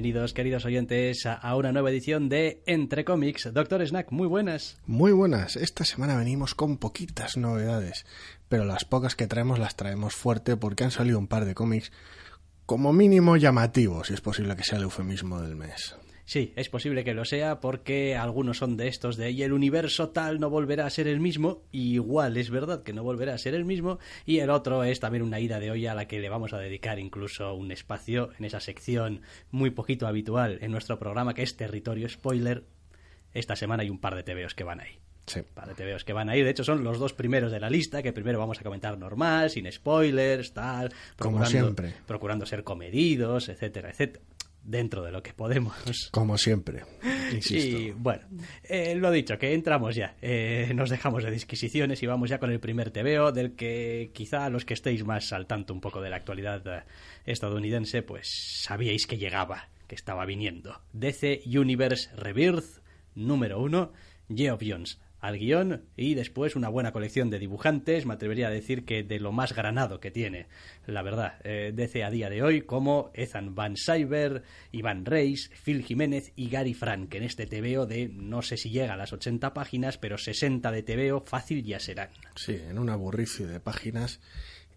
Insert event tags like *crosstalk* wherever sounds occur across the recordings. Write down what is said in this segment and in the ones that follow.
Bienvenidos, queridos oyentes, a una nueva edición de Entre Cómics. Doctor Snack, muy buenas. Muy buenas. Esta semana venimos con poquitas novedades, pero las pocas que traemos las traemos fuerte porque han salido un par de cómics como mínimo llamativos, si es posible que sea el eufemismo del mes. Sí, es posible que lo sea porque algunos son de estos de y el universo tal no volverá a ser el mismo, y igual es verdad que no volverá a ser el mismo, y el otro es también una ida de olla a la que le vamos a dedicar incluso un espacio en esa sección muy poquito habitual en nuestro programa que es Territorio Spoiler. Esta semana hay un par de TVOs que van ahí. Sí. par de TVOs que van ahí. De hecho, son los dos primeros de la lista, que primero vamos a comentar normal, sin spoilers, tal. Como siempre. Procurando ser comedidos, etcétera, etcétera dentro de lo que podemos. Como siempre, insisto. Y bueno, eh, lo dicho, que entramos ya. Eh, nos dejamos de disquisiciones y vamos ya con el primer TVO, del que quizá los que estéis más al tanto un poco de la actualidad eh, estadounidense, pues sabíais que llegaba, que estaba viniendo. DC Universe Rebirth, número uno, Geoff Jones al guion y después una buena colección de dibujantes, me atrevería a decir que de lo más granado que tiene, la verdad, eh, DC a día de hoy, como Ethan Van Cyber, Iván Reis, Phil Jiménez y Gary Frank, en este TVO de no sé si llega a las 80 páginas, pero 60 de TVO fácil ya serán. Sí, en un aburricio de páginas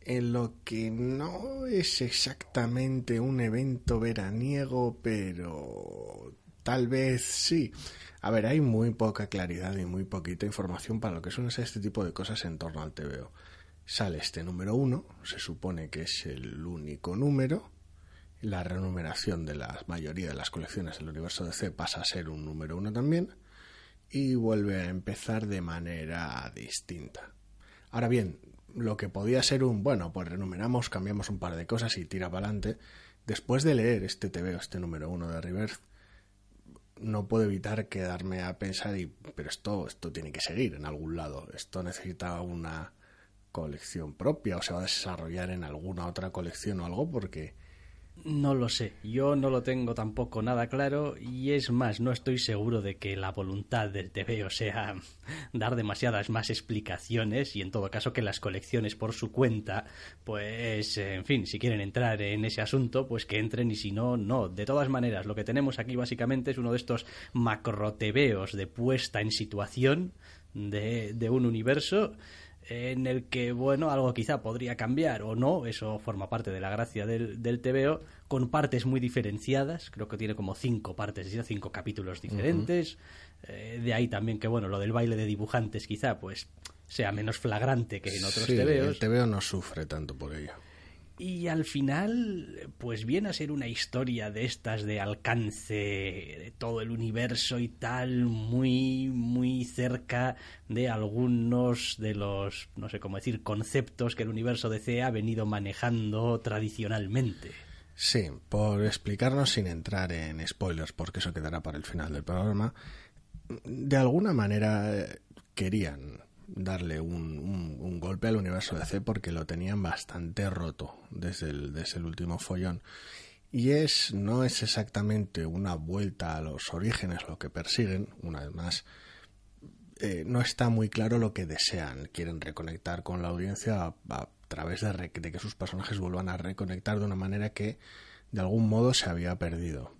en lo que no es exactamente un evento veraniego, pero tal vez sí. A ver, hay muy poca claridad y muy poquita información para lo que son este tipo de cosas en torno al TVO. Sale este número uno, se supone que es el único número. La renumeración de la mayoría de las colecciones del universo DC pasa a ser un número uno también. Y vuelve a empezar de manera distinta. Ahora bien, lo que podía ser un, bueno, pues renumeramos, cambiamos un par de cosas y tira para adelante. Después de leer este TVO, este número uno de Reverse, no puedo evitar quedarme a pensar, y, pero esto, esto tiene que seguir en algún lado, esto necesita una colección propia o se va a desarrollar en alguna otra colección o algo porque no lo sé, yo no lo tengo tampoco nada claro y es más, no estoy seguro de que la voluntad del TVO sea *laughs* dar demasiadas más explicaciones y en todo caso que las colecciones por su cuenta, pues en fin, si quieren entrar en ese asunto, pues que entren y si no, no. De todas maneras, lo que tenemos aquí básicamente es uno de estos macro de puesta en situación de, de un universo en el que, bueno, algo quizá podría cambiar o no, eso forma parte de la gracia del, del TVO, con partes muy diferenciadas, creo que tiene como cinco partes, cinco capítulos diferentes, eh, de ahí también que, bueno, lo del baile de dibujantes quizá, pues, sea menos flagrante que en otros sí, TVOs. El TVO no sufre tanto por ello. Y al final, pues viene a ser una historia de estas de alcance de todo el universo y tal, muy, muy cerca de algunos de los, no sé cómo decir, conceptos que el universo DC ha venido manejando tradicionalmente. Sí, por explicarnos sin entrar en spoilers, porque eso quedará para el final del programa, de alguna manera eh, querían darle un, golpe al universo DC porque lo tenían bastante roto desde el, desde el último follón. Y es, no es exactamente una vuelta a los orígenes lo que persiguen, una vez más, eh, no está muy claro lo que desean. Quieren reconectar con la audiencia a, través de que sus personajes vuelvan a reconectar de una manera que de algún modo se había perdido.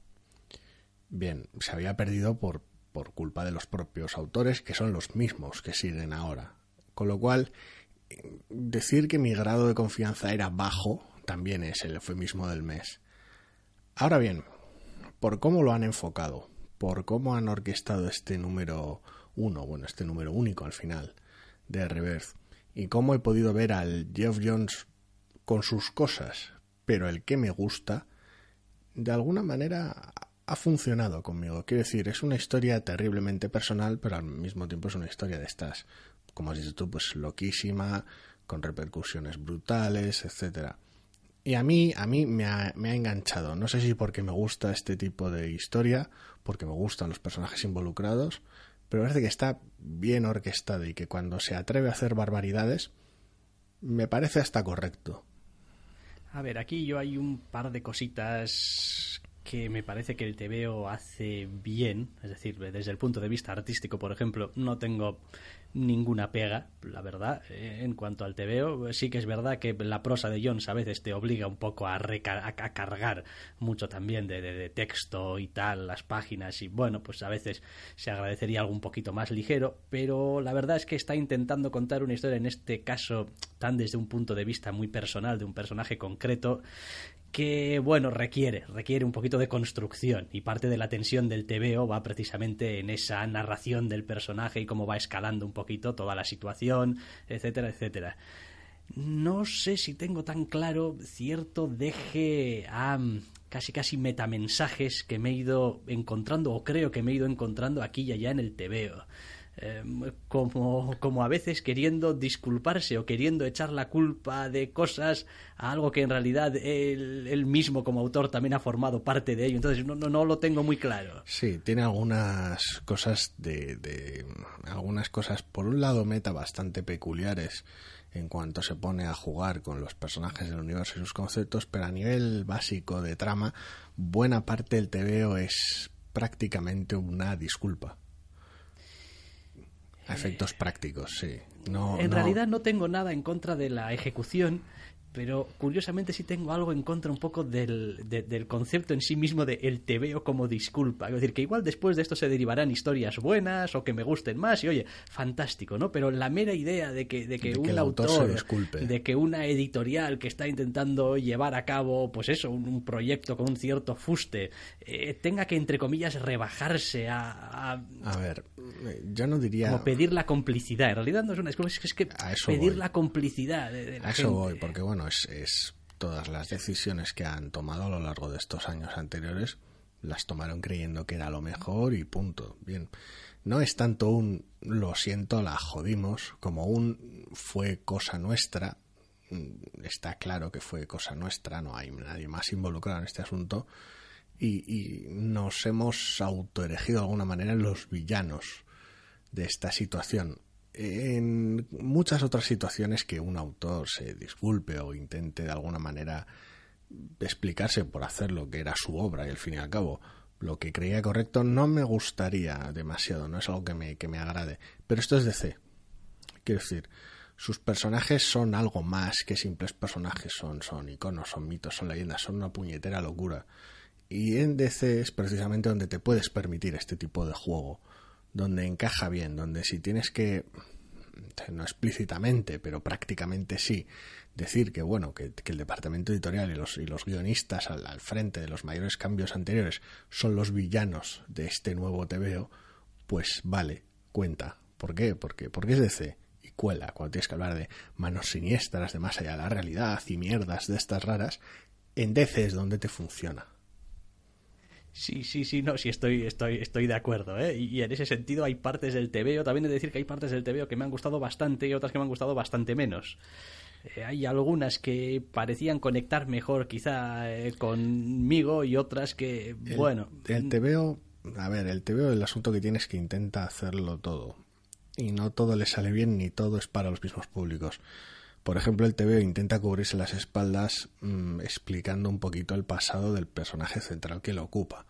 Bien, se había perdido por, por culpa de los propios autores, que son los mismos que siguen ahora. Con lo cual, decir que mi grado de confianza era bajo también es el eufemismo del mes. Ahora bien, por cómo lo han enfocado, por cómo han orquestado este número uno, bueno, este número único al final de Rebirth, y cómo he podido ver al Jeff Jones con sus cosas, pero el que me gusta, de alguna manera ha funcionado conmigo. Quiero decir, es una historia terriblemente personal, pero al mismo tiempo es una historia de estas, como has dicho tú, pues loquísima, con repercusiones brutales, etcétera. Y a mí, a mí me ha, me ha enganchado. No sé si porque me gusta este tipo de historia, porque me gustan los personajes involucrados, pero parece que está bien orquestado y que cuando se atreve a hacer barbaridades, me parece hasta correcto. A ver, aquí yo hay un par de cositas que me parece que el TVO hace bien, es decir, desde el punto de vista artístico, por ejemplo, no tengo ninguna pega, la verdad, eh, en cuanto al TVO. Sí que es verdad que la prosa de Jones a veces te obliga un poco a, cargar mucho también de, de, texto y tal, las páginas, y bueno, pues a veces se agradecería algo un poquito más ligero, pero la verdad es que está intentando contar una historia, en este caso, tan desde un punto de vista muy personal, de un personaje concreto, que, bueno, requiere, requiere un poquito de construcción y parte de la tensión del TVO va precisamente en esa narración del personaje y cómo va escalando un poquito toda la situación, etcétera, etcétera. No sé si tengo tan claro cierto deje a casi casi metamensajes que me he ido encontrando o creo que me he ido encontrando aquí y allá en el TVO. Em, como, como a veces queriendo disculparse o queriendo echar la culpa de cosas a algo que en realidad él, mismo como autor también ha formado parte de ello. Entonces no, no, no lo tengo muy claro. Sí, tiene algunas cosas de, de algunas cosas por un lado meta bastante peculiares en cuanto se pone a jugar con los personajes del universo y sus conceptos, pero a nivel básico de trama, buena parte del TVO es prácticamente una disculpa efectos prácticos, sí. No, en realidad no tengo nada en contra de la ejecución pero curiosamente sí tengo algo en contra un poco del, del concepto en sí mismo de el te veo como disculpa. Es decir, que igual después de esto se derivarán historias buenas o que me gusten más y oye, fantástico, ¿no? Pero la mera idea de que, de que un autor, de que una editorial que está intentando llevar a cabo, pues eso, un, proyecto con un cierto fuste, eh, tenga que, entre comillas, rebajarse a, a... ver, yo no diría... Como pedir la complicidad. En realidad no es una es que, es que pedir la complicidad de, a eso voy, porque bueno, es, todas las decisiones que han tomado a lo largo de estos años anteriores las tomaron creyendo que era lo mejor y punto. Bien, no es tanto un lo siento, la jodimos, como un fue cosa nuestra. Mm, está claro que fue cosa nuestra, no hay nadie más involucrado en este asunto. Y, nos hemos autoeregido de alguna manera los villanos de esta situación en muchas otras situaciones que un autor se disculpe o intente de alguna manera explicarse por hacer lo que era su obra y al fin y al cabo lo que creía correcto no me gustaría demasiado, no es algo que me, que me agrade. Pero esto es DC. Quiero decir, sus personajes son algo más que simples personajes, son, son iconos, son mitos, son leyendas, son una puñetera locura. Y en DC es precisamente donde te puedes permitir este tipo de juego donde encaja bien, donde si tienes que, no explícitamente, pero prácticamente sí, decir que bueno, que, el departamento editorial y los, y los guionistas al, frente de los mayores cambios anteriores son los villanos de este nuevo TVO, pues vale, cuenta. ¿Por qué? Porque, porque es DC y cuela cuando tienes que hablar de manos siniestras, de más allá de la realidad y mierdas de estas raras, en DC es donde te funciona. Sí, sí, sí, no, sí, estoy, estoy, estoy de acuerdo, ¿eh? Y, en ese sentido hay partes del TVO, también he de decir que hay partes del TVO que me han gustado bastante y otras que me han gustado bastante menos. Eh, hay algunas que parecían conectar mejor quizá eh, conmigo y otras que, bueno... El TVO, a ver, el TVO el asunto que tienes que intenta hacerlo todo. Y no todo le sale bien ni todo es para los mismos públicos. Por ejemplo, el TVO intenta cubrirse las espaldas mm, explicando un poquito el pasado del personaje central que lo ocupa.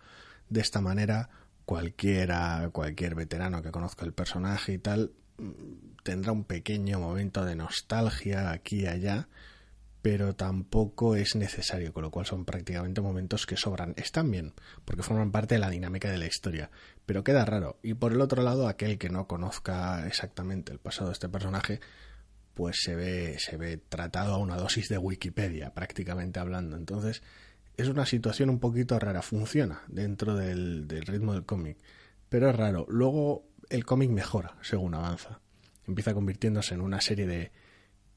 De esta manera, cualquiera, cualquier veterano que conozca el personaje y tal mm, tendrá un pequeño momento de nostalgia aquí y allá, pero tampoco es necesario, con lo cual son prácticamente momentos que sobran. Están bien, porque forman parte de la dinámica de la historia, pero queda raro. Y por el otro lado, aquel que no conozca exactamente el pasado de este personaje, pues se ve, se ve tratado a una dosis de Wikipedia, prácticamente hablando. Entonces, Es una situación un poquito rara, funciona dentro del, del ritmo del cómic, pero es raro. Luego el cómic mejora según avanza. Empieza convirtiéndose en una serie de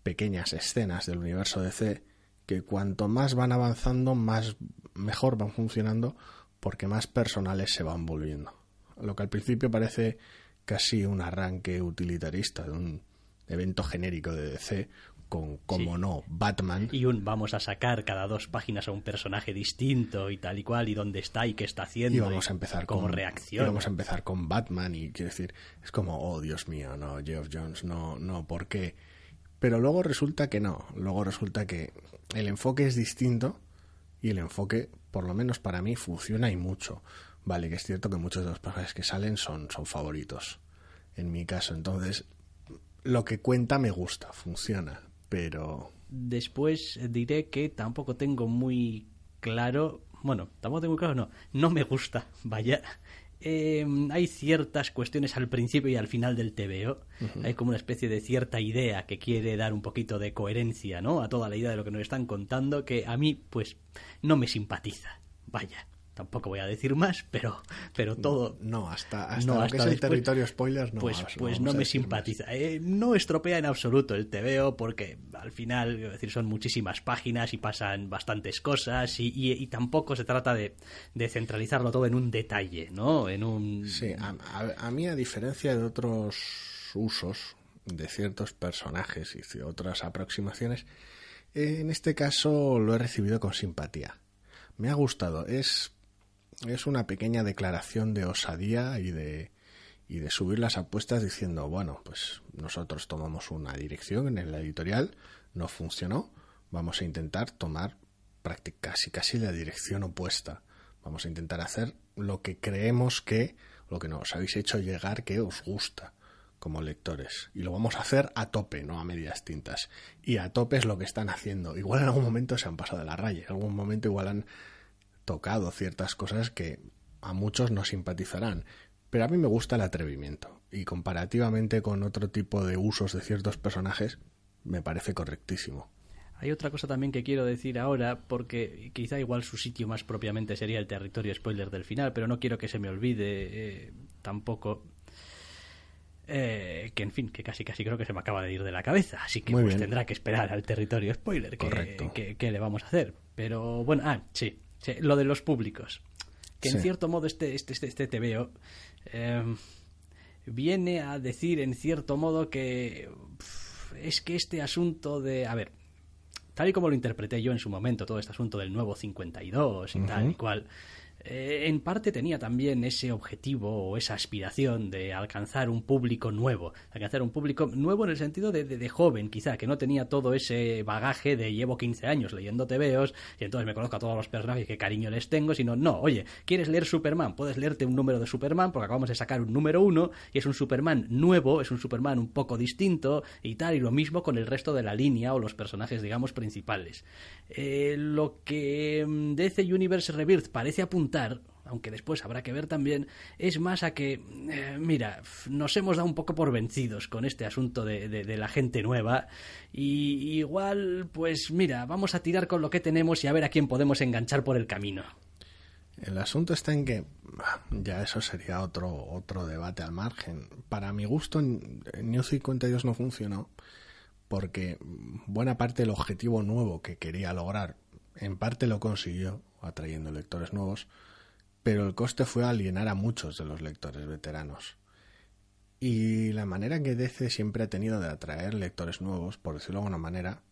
pequeñas escenas del universo DC que cuanto más van avanzando, más mejor van funcionando porque más personales se van volviendo. Lo que al principio parece casi un arranque utilitarista de un evento genérico de DC con, como no, Batman. Y un vamos a sacar cada dos páginas a un personaje distinto y tal y cual, y dónde está y qué está haciendo. Y vamos a empezar como con reacción. Y vamos a empezar con Batman y quiero decir, es como, oh Dios mío, no, Geoff Jones, no, no, ¿por qué? Pero luego resulta que no, luego resulta que el enfoque es distinto y el enfoque, por lo menos para mí, funciona y mucho. Vale, que es cierto que muchos de los personajes que salen son, son favoritos, en mi caso. Entonces, lo que cuenta me gusta, funciona, pero... Después diré que tampoco tengo muy claro, bueno, tampoco tengo muy claro, no, no me gusta, *laughs* vaya. Eh, hay ciertas cuestiones al principio y al final del TVO. Hay como una especie de cierta idea que quiere dar un poquito de coherencia, ¿no? A toda la idea de lo que nos están contando, que a mí, pues, no me simpatiza. Vaya tampoco voy a decir más, pero, pero todo. No, hasta, hasta, lo que es el territorio spoilers no. Pues, pues no me simpatiza. Eh, no estropea en absoluto el TVO porque al final, decir, son muchísimas páginas y pasan bastantes cosas y, y, tampoco se trata de, de, centralizarlo todo en un detalle, ¿no? En un. Sí, a, a, a mí, a diferencia de otros usos de ciertos personajes y de otras aproximaciones, en este caso lo he recibido con simpatía. Me ha gustado. Es es una pequeña declaración de osadía y de, y de subir las apuestas diciendo, bueno, pues nosotros tomamos una dirección en la editorial, no funcionó, vamos a intentar tomar casi casi la dirección opuesta. Vamos a intentar hacer lo que creemos que, lo que nos habéis hecho llegar que os gusta como lectores. Y lo vamos a hacer a tope, no a medias tintas. Y a tope es lo que están haciendo. Igual en algún momento se han pasado de la raya, en algún momento igual han tocado ciertas cosas que a muchos no simpatizarán. Pero a mí me gusta el atrevimiento y comparativamente con otro tipo de usos de ciertos personajes me parece correctísimo. Hay otra cosa también que quiero decir ahora, porque quizá igual su sitio más propiamente sería el territorio spoiler del final, pero no quiero que se me olvide eh, tampoco. Eh, que en fin, que casi casi creo que se me acaba de ir de la cabeza, así que pues tendrá que esperar al territorio spoiler. Correcto. Que, que, le vamos a hacer? Pero bueno, ah, sí, lo de los públicos. Que en cierto modo este, este, este, este TVO eh, viene a decir en cierto modo que es que este asunto de... A ver, tal y como lo interpreté yo en su momento, todo este asunto del nuevo 52 y tal y cual, eh, en parte tenía también ese objetivo o esa aspiración de alcanzar un público nuevo, alcanzar un público nuevo en el sentido de, de, joven, quizá, que no tenía todo ese bagaje de llevo 15 años leyendo TVOs y entonces me conozco a todos los personajes que cariño les tengo, sino, no, oye, ¿quieres leer Superman? Puedes leerte un número de Superman porque acabamos de sacar un número uno y es un Superman nuevo, es un Superman un poco distinto y tal, y lo mismo con el resto de la línea o los personajes, digamos, principales. Eh, lo que mm, DC Universe Rebirth parece apuntar aunque después habrá que ver también, es más a que, eh, mira, nos hemos dado un poco por vencidos con este asunto de, la gente nueva y igual, pues mira, vamos a tirar con lo que tenemos y a ver a quién podemos enganchar por el camino. El asunto está en que ya eso sería otro otro debate al margen. Para mi gusto, New 52 no funcionó porque buena parte del objetivo nuevo que quería lograr, en parte lo consiguió, atrayendo lectores nuevos, pero el coste fue alienar a muchos de los lectores veteranos. Y la manera que DC siempre ha tenido de atraer lectores nuevos, por decirlo de alguna manera,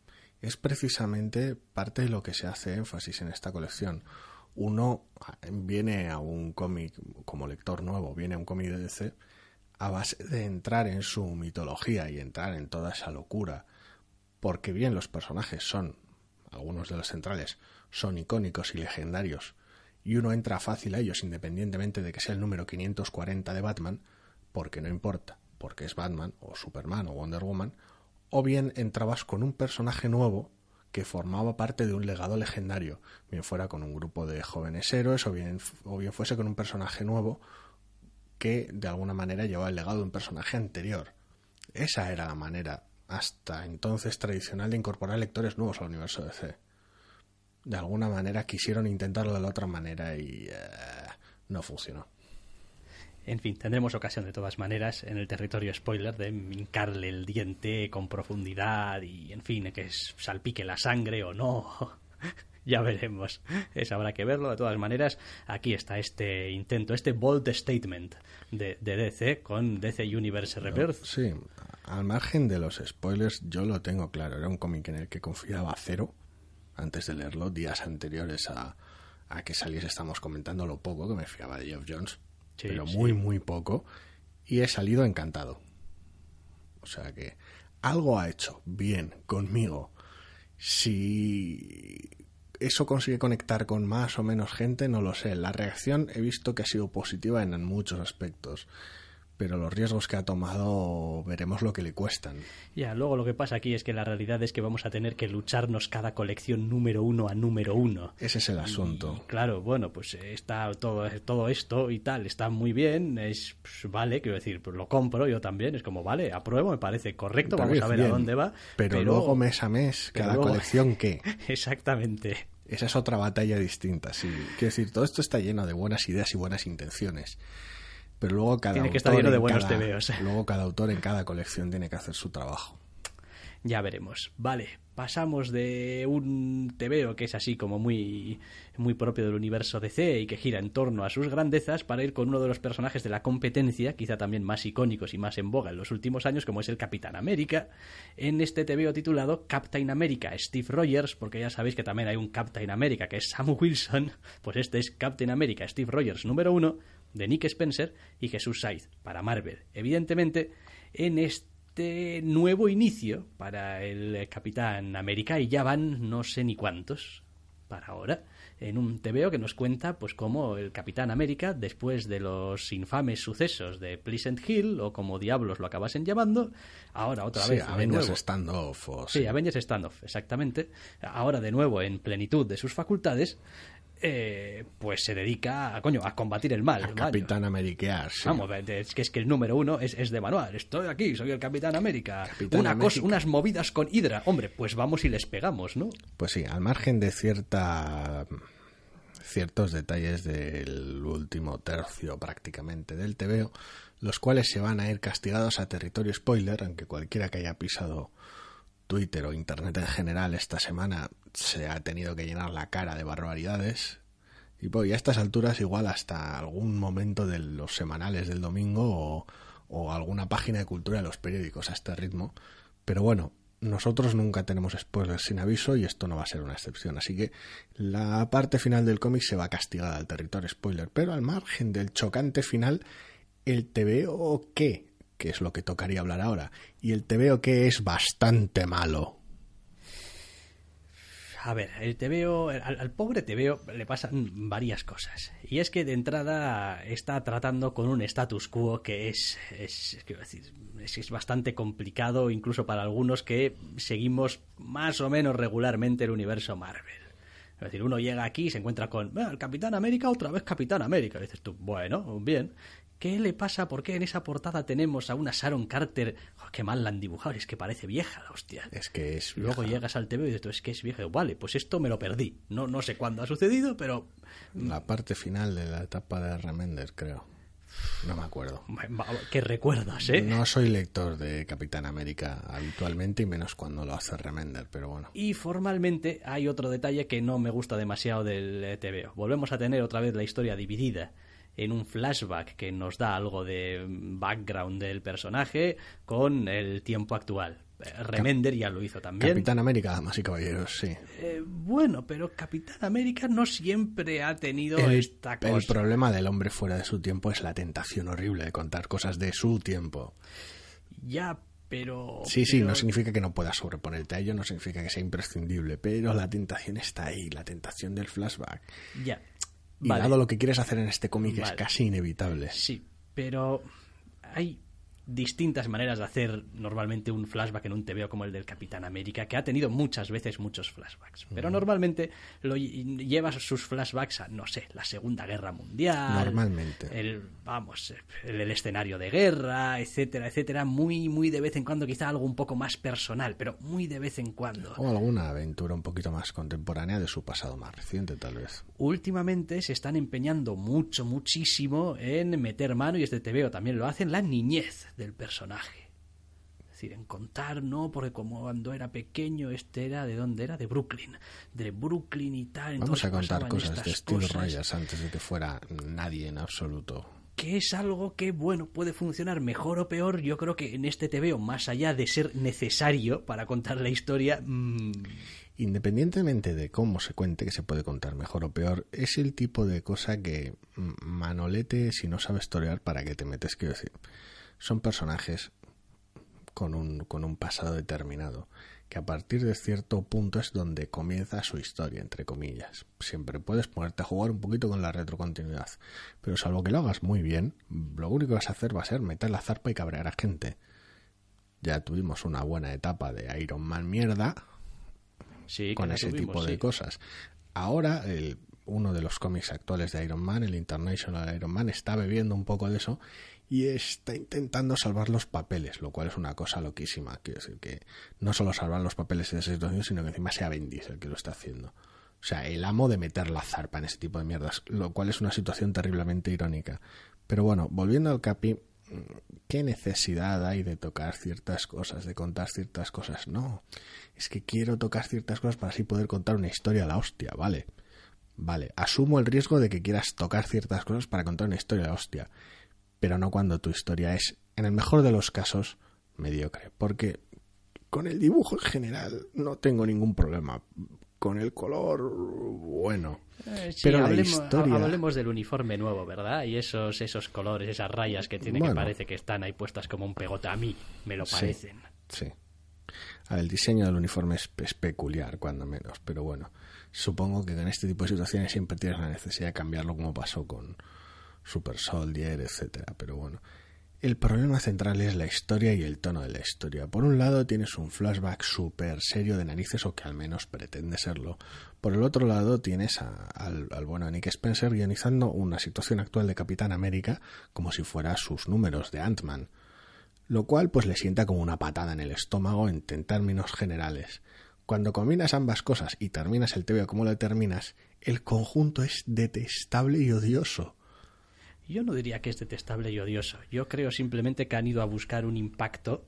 es precisamente parte de lo que se hace énfasis en esta colección. Uno viene a un cómic como lector nuevo, viene a un cómic de DC a base de entrar en su mitología y entrar en toda esa locura, porque bien los personajes son, algunos de los centrales, son icónicos y legendarios, y uno entra fácil a ellos independientemente de que sea el número 540 de Batman, porque no importa, porque es Batman o Superman o Wonder Woman, o bien entrabas con un personaje nuevo que formaba parte de un legado legendario, bien fuera con un grupo de jóvenes héroes o bien, o bien fuese con un personaje nuevo que de alguna manera llevaba el legado de un personaje anterior. Esa era la manera hasta entonces tradicional de incorporar lectores nuevos al universo DC de alguna manera quisieron intentarlo de la otra manera y eh, no funcionó. En fin, tendremos ocasión de todas maneras en el territorio spoiler de hincarle el diente con profundidad y, en fin, que salpique la sangre o no. *laughs* ya veremos. Eso habrá que verlo. De todas maneras, aquí está este intento, este bold statement de, DC con DC Universe Rebirth. Sí, al margen de los spoilers, yo lo tengo claro. Era un cómic en el que confiaba cero antes de leerlo, días anteriores a, a que saliese. Estamos comentando lo poco que me fiaba de Geoff Jones pero muy, muy poco. Y he salido encantado. O sea que algo ha hecho bien conmigo. Si eso consigue conectar con más o menos gente, no lo sé. La reacción he visto que ha sido positiva en muchos aspectos pero los riesgos que ha tomado veremos lo que le cuestan. Ya, luego lo que pasa aquí es que la realidad es que vamos a tener que lucharnos cada colección número uno a número uno. Ese es el asunto. claro, bueno, pues está todo, todo esto y tal, está muy bien, es pues, vale, quiero decir, pues lo compro yo también, es como, vale, apruebo, me parece correcto, vamos a ver a dónde va. Pero, luego mes a mes, cada colección, ¿qué? *laughs* Exactamente. Esa es otra batalla distinta, sí. Quiero decir, todo esto está lleno de buenas ideas y buenas intenciones pero luego cada tiene que estar lleno de buenos tebeos. *laughs* Luego cada autor en cada colección tiene que hacer su trabajo. Ya veremos. Vale, pasamos de un tebeo que es así como muy, muy propio del universo DC y que gira en torno a sus grandezas para ir con uno de los personajes de la competencia, quizá también más icónicos y más en boga en los últimos años, como es el Capitán América, en este tebeo titulado Captain America Steve Rogers, porque ya sabéis que también hay un Captain America que es Sam Wilson, *laughs* pues este es Captain America Steve Rogers número uno, de Nick Spencer y Jesús Saiz para Marvel. Evidentemente, en este nuevo inicio para el Capitán América, y ya van no sé ni cuántos para ahora, en un TVO que nos cuenta pues cómo el Capitán América, después de los infames sucesos de Pleasant Hill, o como diablos lo acabasen llamando, ahora otra vez... Avengers Standoff. sí, Avengers Standoff, exactamente. Ahora de nuevo en plenitud de sus facultades, eh, pues se dedica a, coño, a combatir el mal. A Capitán América. Vamos, es que, es que el número uno es, es, de manual. Estoy aquí, soy el Capitán América. unas movidas con Hydra. Hombre, pues vamos y les pegamos, ¿no? Pues sí, al margen de cierta ciertos detalles del último tercio prácticamente del TVO, los cuales se van a ir castigados a territorio spoiler, aunque cualquiera que haya pisado Twitter o Internet en general esta semana se ha tenido que llenar la cara de barbaridades. Y, pues, a estas alturas igual hasta algún momento de los semanales del domingo o, alguna página de cultura de los periódicos a este ritmo. Pero bueno, nosotros nunca tenemos spoilers sin aviso y esto no va a ser una excepción. Así que la parte final del cómic se va castigada al territorio spoiler. Pero al margen del chocante final, el TVO qué que es lo que tocaría hablar ahora. Y el TVO que es bastante malo. A ver, el TVO, al, al, pobre TVO le pasan varias cosas. Y es que de entrada está tratando con un status quo que es, es, decir, es, es, bastante complicado, incluso para algunos que seguimos más o menos regularmente el universo Marvel. Es decir, uno llega aquí y se encuentra con el Capitán América, otra vez Capitán América. Dices tú, bueno, bien. ¿Qué le pasa? ¿Por qué en esa portada tenemos a una Sharon Carter? Oh, qué mal la han dibujado, es que parece vieja la hostia. Es que es Luego llegas al TV y dices, es que es vieja. Vale, pues esto me lo perdí. No, no sé cuándo ha sucedido, pero... La parte final de la etapa de Remender, creo. No me acuerdo. ¿Qué recuerdas, eh? No soy lector de Capitán América habitualmente y menos cuando lo hace Remender, pero bueno. Y formalmente hay otro detalle que no me gusta demasiado del TVO. Volvemos a tener otra vez la historia dividida en un flashback que nos da algo de background del personaje con el tiempo actual. Remender ya lo hizo también. Capitán América, damas y caballeros, sí. Eh, bueno, pero Capitán América no siempre ha tenido esta cosa. El problema del hombre fuera de su tiempo es la tentación horrible de contar cosas de su tiempo. Ya, pero... Sí, sí, no significa que no puedas sobreponerte a ello, no significa que sea imprescindible, pero la tentación está ahí, la tentación del flashback. Ya, y dado lo que quieres hacer en este cómic es casi inevitable. Sí, pero hay distintas maneras de hacer normalmente un flashback en un TVO como el del Capitán América, que ha tenido muchas veces muchos flashbacks. Pero normalmente lo llevas sus flashbacks a, no sé, la Segunda Guerra Mundial. Normalmente. El, vamos, el, el escenario de guerra, etcétera, etcétera. Muy, muy de vez en cuando, quizá algo un poco más personal, pero muy de vez en cuando. O alguna aventura un poquito más contemporánea de su pasado más reciente, tal vez. Últimamente se están empeñando mucho, muchísimo en meter mano, y este TVO también lo hacen, la niñez del personaje. Es decir, en contar, ¿no? Porque como cuando era pequeño, este era, ¿de dónde era? De Brooklyn. De Brooklyn y tal. Vamos a contar cosas de Steve Rogers antes de que fuera nadie en absoluto. Que es algo que, bueno, puede funcionar mejor o peor. Yo creo que en este TVO, más allá de ser necesario para contar la historia, mm, Independientemente de cómo se cuente, que se puede contar mejor o peor, es el tipo de cosa que mm, manolete si no sabes torear para qué te metes, quiero decir. Son personajes con un, con un pasado determinado, que a partir de cierto punto es donde comienza su historia, entre comillas. Siempre puedes ponerte a jugar un poquito con la retrocontinuidad, pero salvo que lo hagas muy bien, lo único que vas a hacer va a ser meter la zarpa y cabrear a gente. Ya tuvimos una buena etapa de Iron Man mierda, sí, con ese tuvimos, tipo de cosas. Ahora, el, uno de los cómics actuales de Iron Man, el International Iron Man, está bebiendo un poco de eso y está intentando salvar los papeles, lo cual es una cosa loquísima. Quiero decir que no solo salvar los papeles de esa situación, sino que encima sea Bendis el que lo está haciendo. O sea, el amo de meter la zarpa en ese tipo de mierdas, lo cual es una situación terriblemente irónica. Pero bueno, volviendo al Capi, ¿qué necesidad hay de tocar ciertas cosas, de contar ciertas cosas? No, es que quiero tocar ciertas cosas para así poder contar una historia a la hostia, ¿vale? Vale, asumo el riesgo de que quieras tocar ciertas cosas para contar una historia a la hostia, pero no cuando tu historia es, en el mejor de los casos, mediocre, porque con el dibujo en general no tengo ningún problema. Con el color, bueno. Eh, sí, Pero la hablemos, historia- hablemos del uniforme nuevo, ¿verdad? Y esos, esos colores, esas rayas que tiene Bueno. que parece que están ahí puestas como un pegote. A mí me lo Sí. parecen. Sí. A ver, el diseño del uniforme es, es peculiar, cuando menos, pero bueno, supongo que en este tipo de situaciones siempre tienes la necesidad de cambiarlo como pasó con Super Soldier, etcétera, pero bueno. El problema central es la historia y el tono de la historia. Por un lado tienes un flashback súper serio de narices, o que al menos pretende serlo. Por el otro lado tienes a- al, al bueno Nick Spencer guionizando una situación actual de Capitán América como si fuera sus números de Ant-Man lo cual pues le sienta como una patada en el estómago en, términos generales. Cuando combinas ambas cosas y terminas el TV como lo terminas, el conjunto es detestable y odioso. Yo no diría que es detestable y odioso. Yo creo simplemente que han ido a buscar un impacto,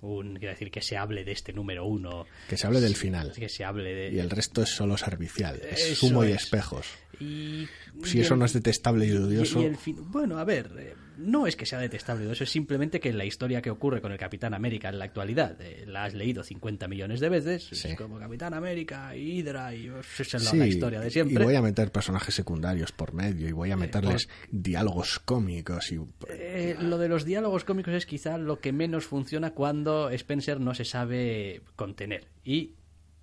un, quiero decir, que se hable de este número uno, Que se hable del final. que se hable de... Y el resto es solo servicial, es Eso sumo y es. espejos. Y- Si y eso el- no es detestable y y- odioso, y el fin- Bueno, a ver, eh, no es que sea detestable, eso es simplemente que la historia que ocurre con el Capitán América en la actualidad, eh, la has leído 50 millones de veces, Sí. es como Capitán América, Hydra, y esa es la, sí, la historia de y siempre. voy a meter personajes secundarios por medio y voy a meterles diálogos cómicos y Eh, lo de los diálogos cómicos es quizá lo que menos funciona cuando Spencer no se sabe contener y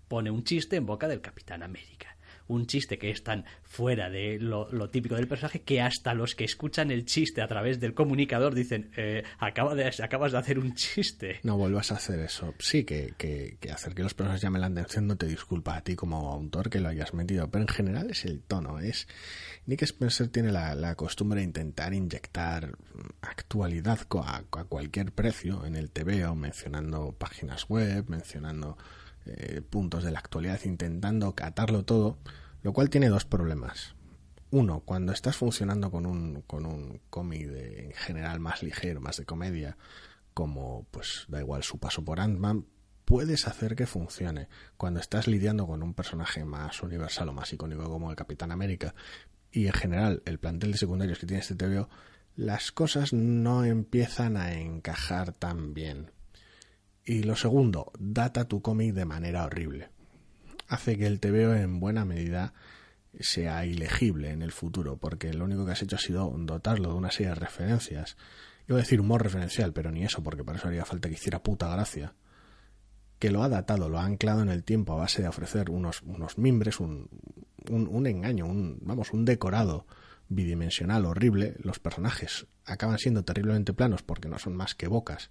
pone un chiste en boca del Capitán América. Un chiste que es tan fuera de lo, típico del personaje que hasta los que escuchan el chiste a través del comunicador dicen eh, Acaba de, acabas de hacer un chiste. No vuelvas a hacer eso. Sí, que, que, que hacer que los personajes llamen la atención no te disculpa a ti como autor que lo hayas metido, pero en general es el tono. Es Nick Spencer tiene la, costumbre de intentar inyectar actualidad a, a cualquier precio en el TVO, mencionando páginas web, mencionando eh, puntos de la actualidad, intentando catarlo todo, lo cual tiene dos problemas. Uno, cuando estás funcionando con un, con un cómic en general más ligero, más de comedia, como pues da igual su paso por Ant-Man, puedes hacer que funcione. Cuando estás lidiando con un personaje más universal o más icónico como el Capitán América y en general el plantel de secundarios que tiene este TVO, las cosas no empiezan a encajar tan bien. Y lo segundo, data tu cómic de manera horrible. Hace que el TVO en buena medida sea ilegible en el futuro, porque lo único que has hecho ha sido dotarlo de una serie de referencias. Iba a decir humor referencial, pero ni eso, porque para eso haría falta que hiciera puta gracia. Que lo ha datado, lo ha anclado en el tiempo a base de ofrecer unos, unos mimbres, un, un, un engaño, un, vamos, un decorado bidimensional horrible, los personajes acaban siendo terriblemente planos porque no son más que bocas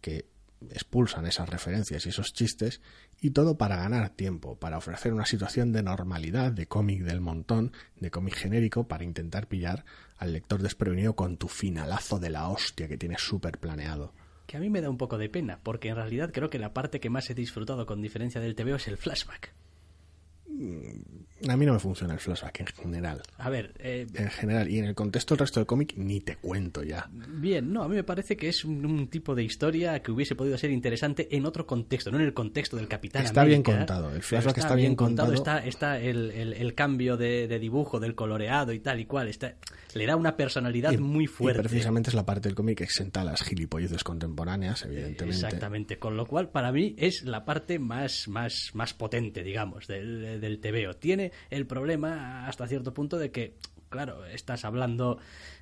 que expulsan esas referencias y esos chistes y todo para ganar tiempo, para ofrecer una situación de normalidad, de cómic del montón, de cómic genérico, para intentar pillar al lector desprevenido con tu finalazo de la hostia que tienes súper planeado. Que a mí me da un poco de pena, porque en realidad creo que la parte que más he disfrutado con diferencia del TVO es el flashback. A mí no me funciona el flashback en general. A ver, eh, En general, y en el contexto del resto del cómic ni te cuento ya. bien, no, a mí me parece que es un, un tipo de historia que hubiese podido ser interesante en otro contexto, no en el contexto del Capitán Está bien contado, el flashback está bien contado. Está, está el, el- el cambio de, de dibujo, del coloreado y tal y cual. Está, le da una personalidad Y- muy fuerte. Y precisamente es la parte del cómic exenta las gilipolleces contemporáneas, evidentemente. Exactamente, con lo cual para mí es la parte más, más, más potente, digamos, del, del TVO. Tiene el problema hasta cierto punto de que, claro, estás hablando,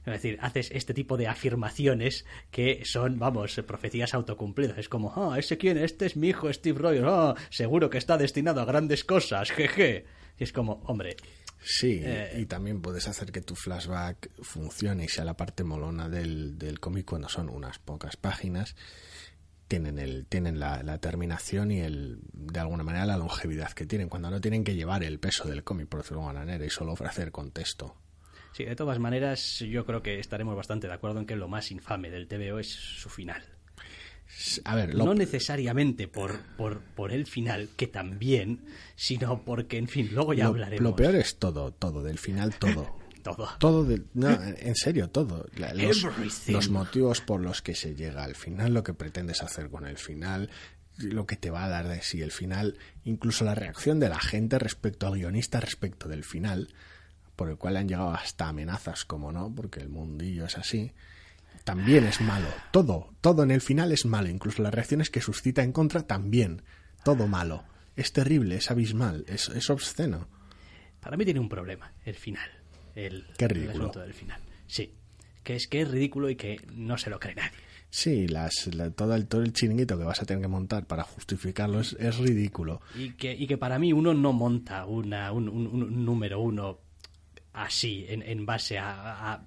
es decir, haces este tipo de afirmaciones que son, vamos, profecías autocumplidas. Es como, ah, ¿ese quién? Este es mi hijo Steve Rogers, ah, seguro que está destinado a grandes cosas, jeje. Y es como, hombre, Sí, Eh, y también puedes hacer que tu flashback funcione y sea la parte molona del, del cómic cuando son unas pocas páginas. Tienen, el, tienen la, la terminación y el, de alguna manera la longevidad que tienen, cuando no tienen que llevar el peso del cómic, por decirlo de alguna manera, y solo ofrecer contexto. sí, de todas maneras, yo creo que estaremos bastante de acuerdo en que lo más infame del TVO es su final. A ver, lo, no necesariamente por, por, por el final, que también, sino porque, en fin, luego ya lo- hablaremos. lo peor es todo, todo, del final todo. *laughs* todo. Todo, del- no, en serio, todo. Los motivos por los que se llega al final, lo que pretendes hacer con el final, lo que te va a dar de sí el final, incluso la reacción de la gente respecto al guionista respecto del final, por el cual han llegado hasta amenazas, como no, porque el mundillo es así, también es malo. Todo, todo en el final es malo, incluso las reacciones que suscita en contra también. Todo malo. Es terrible, es abismal, es, es obsceno. Para mí tiene un problema, el final. El, Qué el asunto del final. Sí. Que es que es ridículo y que no se lo cree nadie. Sí, las, la- todo, el, todo el chiringuito que vas a tener que montar para justificarlo es, es ridículo. Y que, y que para mí uno no monta una, un, un- un número uno así, en, en base a, a,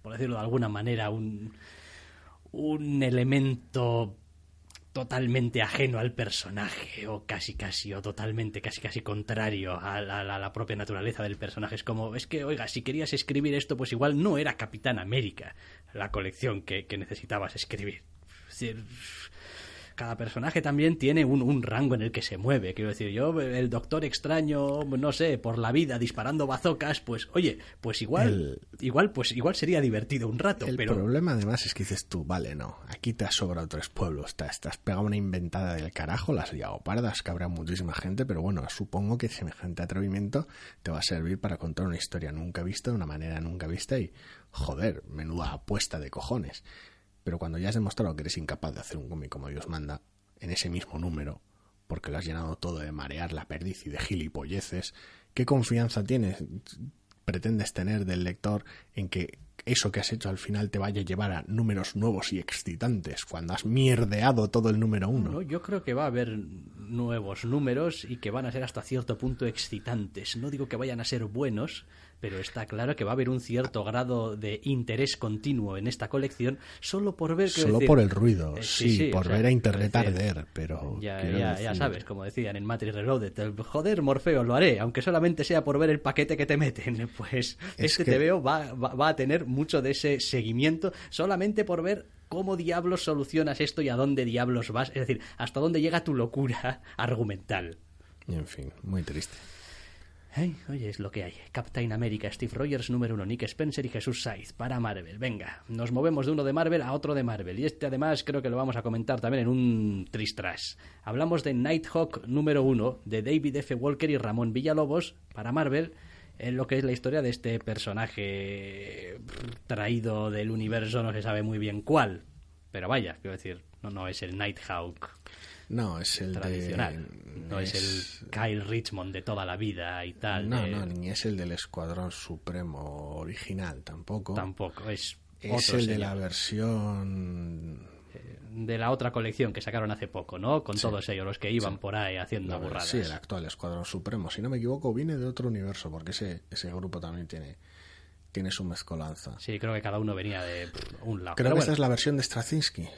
por decirlo de alguna manera, un, un elemento totalmente ajeno al personaje o casi casi o totalmente casi casi contrario a la, propia naturaleza del personaje. Es como es que oiga si querías escribir esto pues igual no era Capitán América la colección que, que necesitabas escribir. Es decir cada personaje también tiene un, un rango en el que se mueve. Quiero decir, yo, el doctor extraño, no sé, por la vida disparando bazocas, pues, oye, pues igual, igual, pues igual sería divertido un rato, El pero problema además es que dices tú, vale, no, aquí te has sobrado tres pueblos, te te has pegado una inventada del carajo, las has liado pardas, que habrá muchísima gente, pero bueno, supongo que semejante atrevimiento te va a servir para contar una historia nunca vista de una manera nunca vista y, joder, menuda apuesta de cojones. Pero cuando ya has demostrado que eres incapaz de hacer un cómic como Dios manda, en ese mismo número, porque lo has llenado todo de marear la perdiz y de gilipolleces, ¿qué confianza tienes, pretendes tener del lector en que eso que has hecho al final te vaya a llevar a números nuevos y excitantes cuando has mierdeado todo el número uno? No, yo creo que va a haber nuevos números y que van a ser hasta cierto punto excitantes. No digo que vayan a ser buenos, pero está claro que va a haber un cierto grado de interés continuo en esta colección solo por ver quiero Solo decir- por el ruido, Eh, sí, por o sea, ver a Internet arder, pero... Ya, ya, ya sabes, como decían en Matrix Reloaded, el, joder, Morfeo, lo haré, aunque solamente sea por ver el paquete que te meten. *laughs* Pues Es este que- TVO va, va, va a tener mucho de ese seguimiento solamente por ver cómo diablos solucionas esto y a dónde diablos vas, es decir, hasta dónde llega tu locura *laughs* argumental. En fin, muy triste. Ay, oye, es lo que hay. Captain America, Steve Rogers número uno, Nick Spencer y Jesús Saiz para Marvel. Venga, nos movemos de uno de Marvel a otro de Marvel. Y este además creo que lo vamos a comentar también en un tristras. Hablamos de Nighthawk número uno, de David F. Walker y Ramón Villalobos para Marvel. En lo que es la historia de este personaje traído del universo, no se sabe muy bien cuál. Pero vaya, quiero decir, no, no es el Nighthawk No, es el tradicional. de... No es el Kyle Richmond de toda la vida y tal. No, de- no, ni es el del Escuadrón Supremo original tampoco. Tampoco, es, Es el de la versión... de la otra colección que sacaron hace poco, ¿no? Con todos ellos, los que iban por ahí haciendo burradas. Sí, el actual Escuadrón Supremo. Si no me equivoco, viene de otro universo, porque ese, ese grupo también tiene, tiene su mezcolanza. Sí, creo que cada uno venía de un lado. Creo que esta es la versión de Straczynski.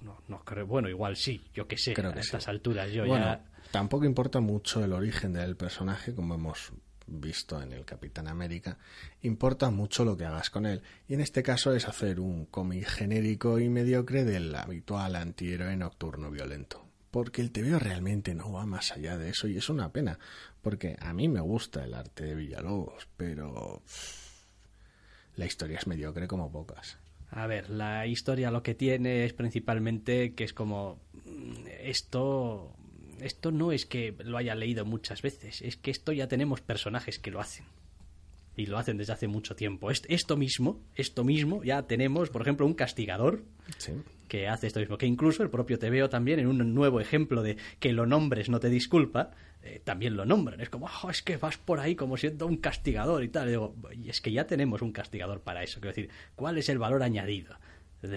No, no creo. Bueno, igual sí, yo qué sé. Creo a que estas sí. alturas yo Bueno, ya. tampoco importa mucho el origen del personaje, como hemos visto en el Capitán América. Importa mucho lo que hagas con él. Y en este caso es hacer un cómic genérico y mediocre del habitual antihéroe nocturno violento. Porque el TVO realmente no va más allá de eso y es una pena. Porque a mí me gusta el arte de Villalobos, pero la historia es mediocre como pocas. A ver, la historia lo que tiene es principalmente que es como mm, esto esto no es que lo haya leído muchas veces, es que esto ya tenemos personajes que lo hacen. Y lo hacen desde hace mucho tiempo. Est- Esto mismo, esto mismo, ya tenemos, por ejemplo, un castigador Sí. Que hace esto mismo, que incluso el propio TVO también, en un nuevo ejemplo de que lo nombres no te disculpa, eh, también lo nombran. Es como, "Oh, es que vas por ahí como siendo un castigador y tal. Y digo, y es que ya tenemos un castigador para eso. Quiero decir, ¿cuál es el valor añadido de,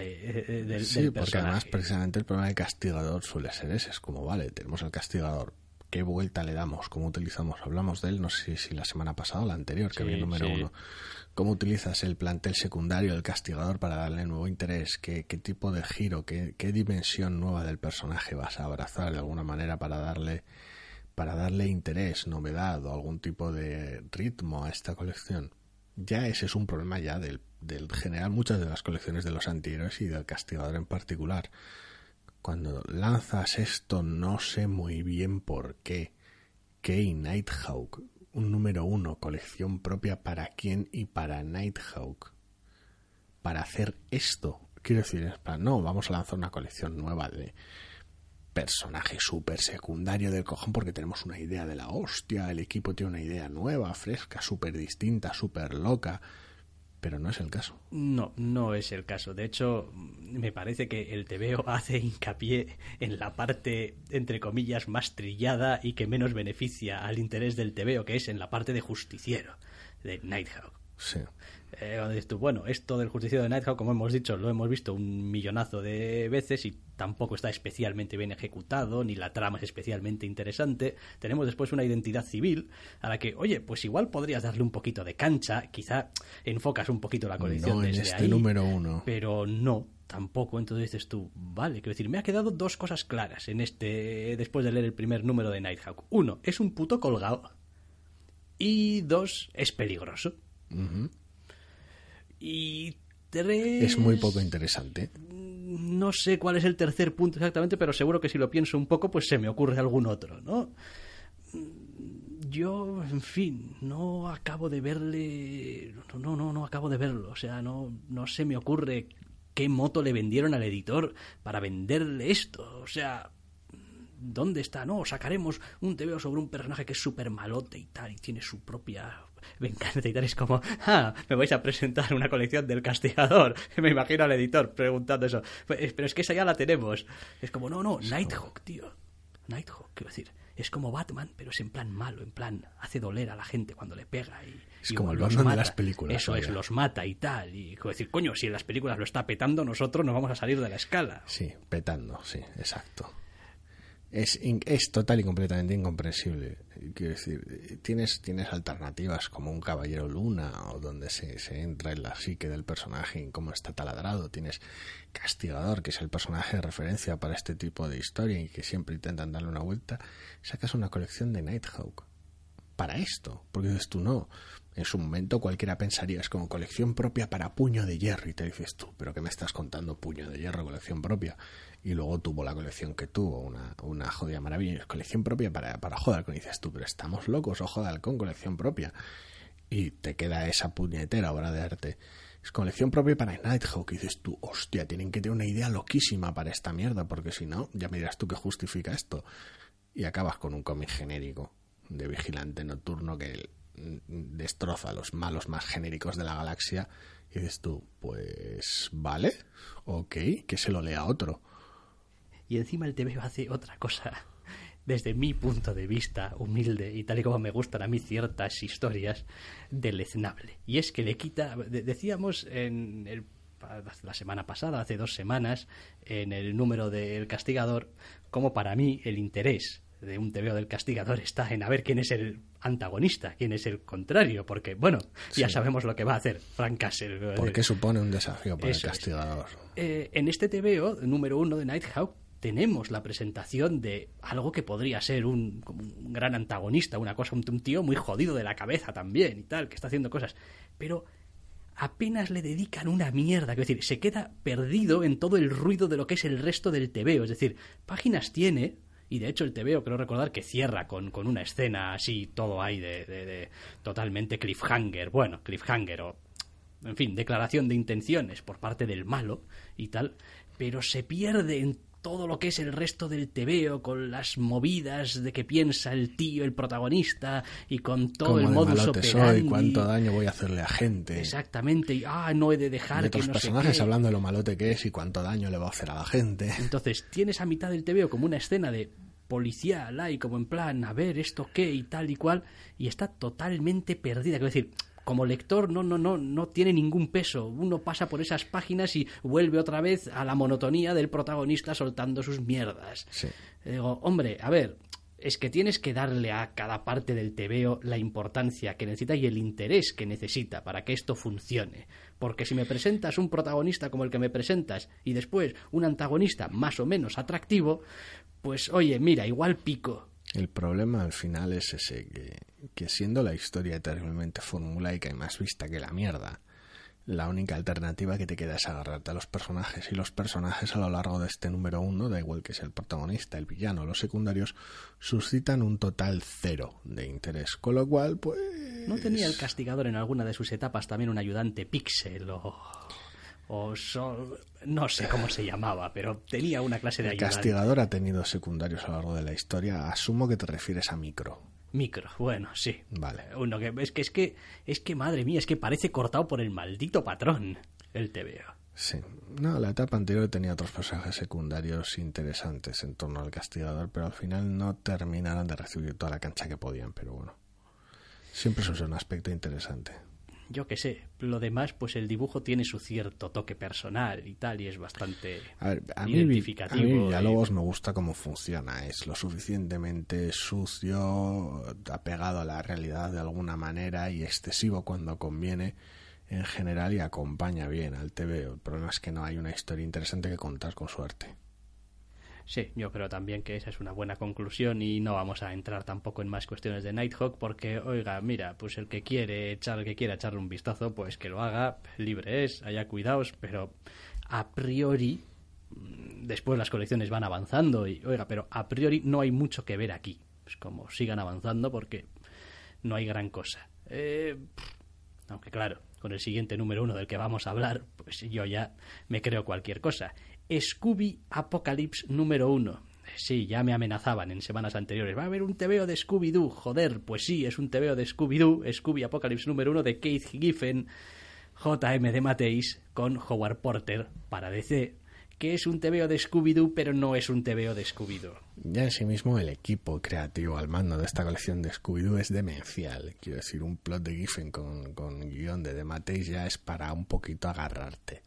de- del- Sí, del porque además precisamente el problema del castigador suele ser ese. Es como, vale, tenemos el castigador. ¿Qué vuelta le damos? ¿Cómo utilizamos? Hablamos de él, no sé si la semana pasada o la anterior, que Sí, había el número sí. uno. ¿Cómo utilizas el plantel secundario del castigador para darle nuevo interés? ¿Qué, tipo de giro, qué, dimensión nueva del personaje vas a abrazar de alguna manera para darle para darle interés, novedad o algún tipo de ritmo a esta colección? Ya ese es un problema ya del, general muchas de las colecciones de los antihéroes y del castigador en particular. Cuando lanzas esto no sé muy bien por qué. Kay Nighthawk, un número uno, colección propia para quién y para Nighthawk. Para hacer esto. Quiero decir, para- no, vamos a lanzar una colección nueva de personaje súper secundario del cojón porque tenemos una idea de la hostia, el equipo tiene una idea nueva, fresca, súper distinta, súper loca, pero no es el caso. No, no es el caso. De hecho, me parece que el TVO hace hincapié en la parte, entre comillas, más trillada y que menos beneficia al interés del TVO, que es en la parte de justiciero, de Nighthawk. Sí. Eh, donde dices tú, bueno, esto del justiciero de Nighthawk, como hemos dicho, lo hemos visto un millonazo de veces y tampoco está especialmente bien ejecutado, ni la trama es especialmente interesante. Tenemos después una identidad civil a la que, oye, pues igual podrías darle un poquito de cancha, quizá enfocas un poquito la colección No en desde este ahí, número uno. pero no tampoco entonces dices tú vale quiero decir me ha quedado dos cosas claras en este después de leer el primer número de Nighthawk uno es un puto colgado y dos es peligroso Y tres Es muy poco interesante. no sé cuál es el tercer punto exactamente, pero seguro que si lo pienso un poco, pues se me ocurre algún otro, ¿no? Yo, en fin, no acabo de verle. No, no, no, no acabo de verlo. O sea, no, no se me ocurre qué moto le vendieron al editor para venderle esto. O sea, ¿dónde está? No, sacaremos un TVO sobre un personaje que es súper malote y tal, y tiene su propia venganza tal. Es como, ah, me vais a presentar una colección del castigador. *laughs* Me imagino al editor preguntando eso. Pues, Pero es que esa ya la tenemos. Es como, no, no, Nighthawk, tío. Nighthawk, quiero decir. Es como Batman, pero es en plan malo, en plan hace doler a la gente cuando le pega y Es y como el Batman de las películas, Eso es, los mata y tal. Y quiero decir, coño, si en las películas lo está petando, nosotros nos vamos a salir de la escala. Sí, petando, sí, exacto. Es, es total y completamente incomprensible. Quiero decir, tienes, tienes alternativas como un Caballero Luna o donde se, se entra en la psique del personaje y cómo está taladrado. Tienes Castigador, que es el personaje de referencia para este tipo de historia y que siempre intentan darle una vuelta. Sacas una colección de Nighthawk para esto. Porque dices tú, no. En su momento cualquiera pensaría, es como colección propia para puño de hierro. Y te dices tú, pero ¿qué me estás contando? Puño de hierro, colección propia. Y luego tuvo la colección que tuvo, una, una jodida maravilla. Colección propia para, para Halcón. Y dices tú, pero estamos locos, Ojo de Halcón, colección propia. Y te queda esa puñetera obra de arte. Es colección propia para Nighthawk. Y dices tú, hostia, tienen que tener una idea loquísima para esta mierda. Porque si no, ya me dirás tú que justifica esto. Y acabas con un cómic genérico de vigilante nocturno que mm, destroza a los malos más genéricos de la galaxia. Y dices tú, pues vale, ok, que se lo lea otro. Y encima el TVO hace otra cosa, *laughs* desde mi punto de vista humilde y tal y como me gustan a mí ciertas historias, deleznable. Y es que le quita, de- decíamos en el, la semana pasada, hace dos semanas, en el número del castigador, como para mí el interés de un TVO del castigador está en a ver quién es el antagonista, quién es el contrario, porque, bueno, ya sabemos lo que va a hacer Frank Castle. Porque supone un desafío para el castigador. Eh, en este TVO, número uno de Nighthawk, tenemos la presentación de algo que podría ser un, un gran antagonista, una cosa, un, un, tío muy jodido de la cabeza también y tal, que está haciendo cosas. Pero apenas le dedican una mierda, es decir, se queda perdido en todo el ruido de lo que es el resto del TVO. Es decir, páginas tiene, y de hecho el TVO creo recordar que cierra con, una escena así, todo ahí de, de, de, totalmente cliffhanger, bueno, cliffhanger o, en fin, declaración de intenciones por parte del malo y tal, pero se pierde en todo lo que es el resto del tebeo, con las movidas de que piensa el tío, el protagonista, y con todo el modus operandi. soy, cuánto daño voy a hacerle a gente. Exactamente, y ah, no he de dejar de que otros no personajes sé qué. hablando de lo malote que es y cuánto daño le va a hacer a la gente. Entonces, tienes a mitad del tebeo como una escena de policial ahí, como en plan, a ver, esto qué y tal y cual, y está totalmente perdida. Quiero decir, como lector no no no no tiene ningún peso. Uno pasa por esas páginas y vuelve otra vez a la monotonía del protagonista soltando sus mierdas. Sí. Digo, hombre, a ver, es que tienes que darle a cada parte del tebeo la importancia que necesita y el interés que necesita para que esto funcione. Porque si me presentas un protagonista como el que me presentas y después un antagonista más o menos atractivo, pues oye, mira, igual pico. El problema al final es ese, que, que siendo la historia terriblemente formulaica y más vista que la mierda, la única alternativa que te queda es agarrarte a los personajes y los personajes a lo largo de este número uno, da igual que sea el protagonista, el villano, los secundarios, suscitan un total cero de interés, con lo cual pues... ¿No tenía el castigador en alguna de sus etapas también un ayudante pixel o o sol, no sé cómo se llamaba, pero tenía una clase de El castigador ha tenido secundarios a lo largo de la historia. Asumo que te refieres a micro. Micro, bueno, sí. Vale. Uno que es que es que es que madre mía, es que parece cortado por el maldito patrón el TVO. Sí. No, la etapa anterior tenía otros personajes secundarios interesantes en torno al castigador, pero al final no terminaron de recibir toda la cancha que podían, pero bueno. Siempre es un aspecto interesante. Yo qué sé, lo demás, pues el dibujo tiene su cierto toque personal y tal, y es bastante A ver, a mí, identificativo. a mí y- Villalobos me gusta cómo funciona. Es lo suficientemente sucio, apegado a la realidad de alguna manera y excesivo cuando conviene en general y acompaña bien al TV. El problema es que no hay una historia interesante que contar con suerte. Sí, yo creo también que esa es una buena conclusión y no vamos a entrar tampoco en más cuestiones de Nighthawk porque, oiga, mira, pues el que quiere echar, el que quiera echarle un vistazo, pues que lo haga, libre es, haya cuidados, pero a priori, mm, después las colecciones van avanzando y, oiga, pero a priori no hay mucho que ver aquí. Es como sigan avanzando porque no hay gran cosa. Eh, aunque claro, con el siguiente número uno del que vamos a hablar, pues yo ya me creo cualquier cosa. Scooby Apocalypse número uno. Sí, ya me amenazaban en semanas anteriores. Va a haber un TVO de Scooby-Doo. Joder, pues sí, es un TVO de Scooby-Doo. Scooby Apocalypse número uno de Keith Giffen, JM de Mateis, con Howard Porter para DC. Que es un TVO de Scooby-Doo, pero no es un TVO de Scooby-Doo. Ya en sí mismo el equipo creativo al mando de esta colección de Scooby-Doo es demencial. Quiero decir, un plot de Giffen con, con guion de Demateis ya es para un poquito agarrarte.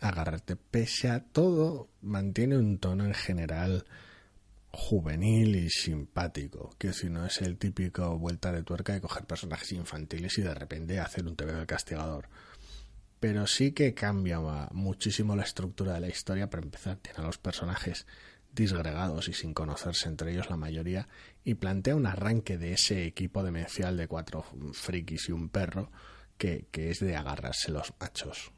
Agarrarte. Pese a todo, mantiene un tono en general juvenil y simpático. Quiero decir, no es el típico vuelta de tuerca de coger personajes infantiles y de repente hacer un TV del castigador pero sí que cambia muchísimo la estructura de la historia. Para empezar, tiene a los personajes disgregados y sin conocerse entre ellos la mayoría, y plantea un arranque de ese equipo demencial de cuatro frikis y un perro que, que es de agarrarse los machos.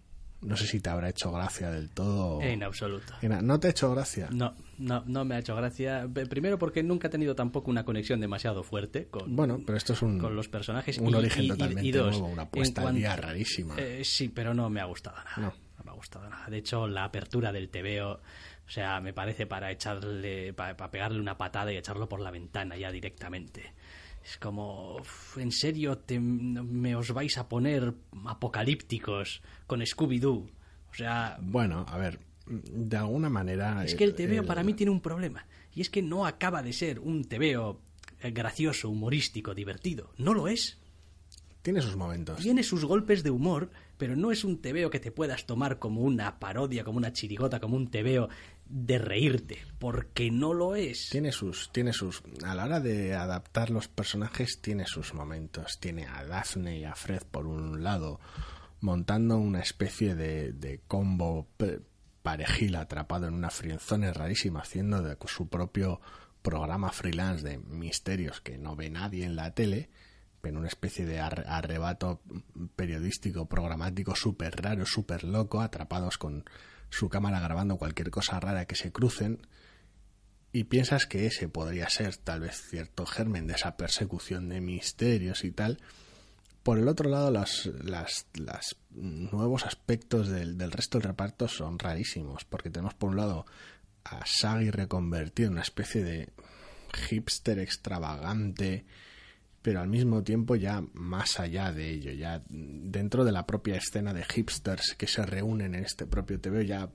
No sé si te habrá hecho gracia del todo. En absoluto. ¿No te ha hecho gracia? No, no, no me ha hecho gracia. Primero porque nunca he tenido tampoco una conexión demasiado fuerte con, Bueno, pero esto es un, con los personajes. un y- origen y- totalmente y dos, nuevo, una puesta al día rarísima. Eh, sí, pero no me ha gustado nada. No. me ha gustado nada. De hecho, la apertura del TVO, o sea, me parece para echarle, para, pegarle una patada y echarlo por la ventana ya directamente. Es como, ¿en serio te- me os vais a poner apocalípticos con Scooby-Doo? O sea, Bueno, a ver, de alguna manera. es que el TVO para mí tiene un problema. Y es que no acaba de ser un TVO eh, gracioso, humorístico, divertido. No lo es. Tiene sus momentos. Tiene sus golpes de humor, pero no es un tebeo que te puedas tomar como una parodia, como una chirigota, como un tebeo de reírte, porque no lo es. Tiene sus, tiene sus, a la hora de adaptar los personajes tiene sus momentos. Tiene a Daphne y a Fred por un lado montando una especie de, de combo parejil atrapado en una frienzone rarísima, haciendo de su propio programa freelance de misterios que no ve nadie en la tele, pero una especie de arrebato periodístico programático súper raro, súper loco, atrapados con su cámara grabando cualquier cosa rara que se crucen, y piensas que ese podría ser tal vez cierto germen de esa persecución de misterios y tal, por el otro lado, los las, nuevos aspectos del, del, resto del reparto son rarísimos, porque tenemos por un lado a Sagi reconvertido en una especie de hipster extravagante, pero al mismo tiempo ya más allá de ello, ya dentro de la propia escena de hipsters que se reúnen en este propio TV, ya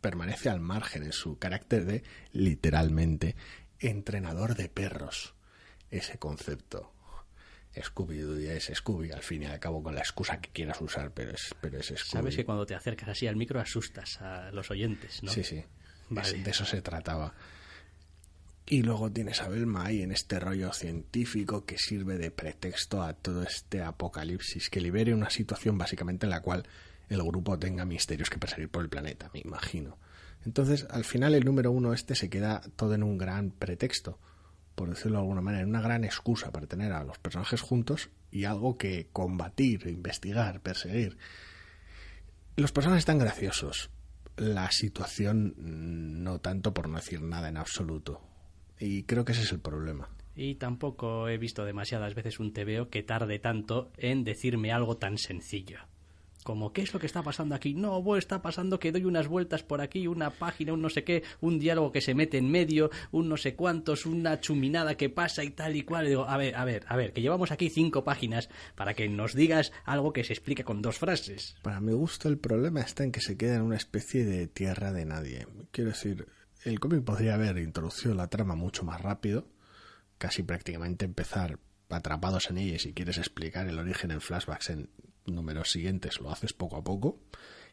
permanece al margen en su carácter de literalmente entrenador de perros. Ese concepto Scooby-Doo es Scooby, al fin y al cabo con la excusa que quieras usar, pero es, pero es Scooby. Sabes que cuando te acercas así al micro asustas a los oyentes, ¿no? Sí, sí. de eso se trataba. Y luego tienes a Belma ahí en este rollo científico que sirve de pretexto a todo este apocalipsis, que libere una situación básicamente en la cual el grupo tenga misterios que perseguir por el planeta, me imagino. Entonces, al final el número uno este se queda todo en un gran pretexto por decirlo de alguna manera, una gran excusa para tener a los personajes juntos y algo que combatir, investigar, perseguir. Los personajes están graciosos. La situación no tanto por no decir nada en absoluto. Y creo que ese es el problema. Y tampoco he visto demasiadas veces un TVO que tarde tanto en decirme algo tan sencillo como qué es lo que está pasando aquí. No, pues está pasando que doy unas vueltas por aquí, una página, un no sé qué, un diálogo que se mete en medio, un no sé cuántos, una chuminada que pasa y tal y cual. digo, a ver, a ver, a ver, que llevamos aquí cinco páginas para que nos digas algo que se explique con dos frases. Para mi gusto el problema está en que se queda en una especie de tierra de nadie. Quiero decir, el cómic podría haber introducido la trama mucho más rápido, casi prácticamente empezar atrapados en ella si quieres explicar el origen en flashbacks en números siguientes lo haces poco a poco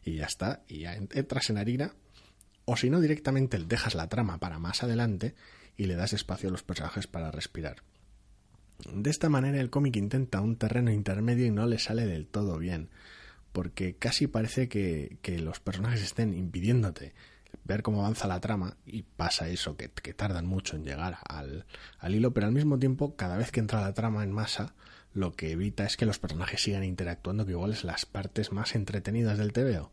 y ya está, y ya entras en harina, o si no directamente dejas la trama para más adelante y le das espacio a los personajes para respirar. De esta manera el cómic intenta un terreno intermedio y no le sale del todo bien, porque casi parece que los personajes estén impidiéndote ver cómo avanza la trama y pasa eso, que, tardan mucho en llegar al, al, hilo, pero al mismo tiempo, cada vez que entra la trama en masa, lo que evita es que los personajes sigan interactuando, que igual es las partes más entretenidas del TVO.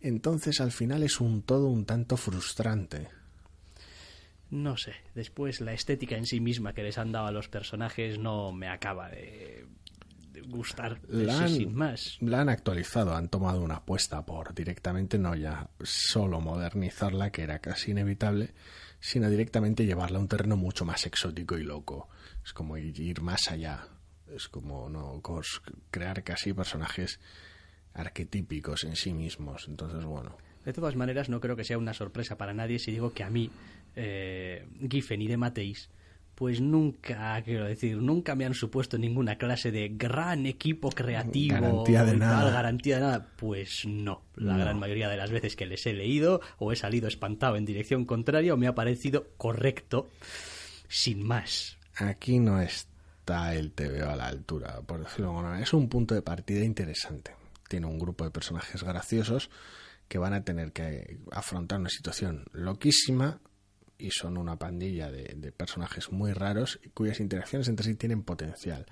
Entonces al final es un todo un tanto frustrante. No sé, después la estética en sí misma que les han dado a los personajes no me acaba de, gustar la sin más. La han actualizado, han tomado una apuesta por directamente no ya solo modernizarla, que era casi inevitable, sino directamente llevarla a un terreno mucho más exótico y loco. Es como ir más allá es como no crear casi personajes arquetípicos en sí mismos. Entonces, bueno. De todas maneras, no creo que sea una sorpresa para nadie si digo que a mí, eh, Giffen y de Mateis, pues nunca, quiero decir, nunca me han supuesto ninguna clase de gran equipo creativo. Garantía de nada. garantía de nada. Pues no. La gran mayoría de las veces que les he leído, o he salido espantado en dirección contraria, o me ha parecido correcto, sin más. Aquí no es está el TVO a la altura, por decirlo de Es un punto de partida interesante. Tiene un grupo de personajes graciosos que van a tener que afrontar una situación loquísima y son una pandilla de, personajes muy raros cuyas interacciones entre sí tienen potencial.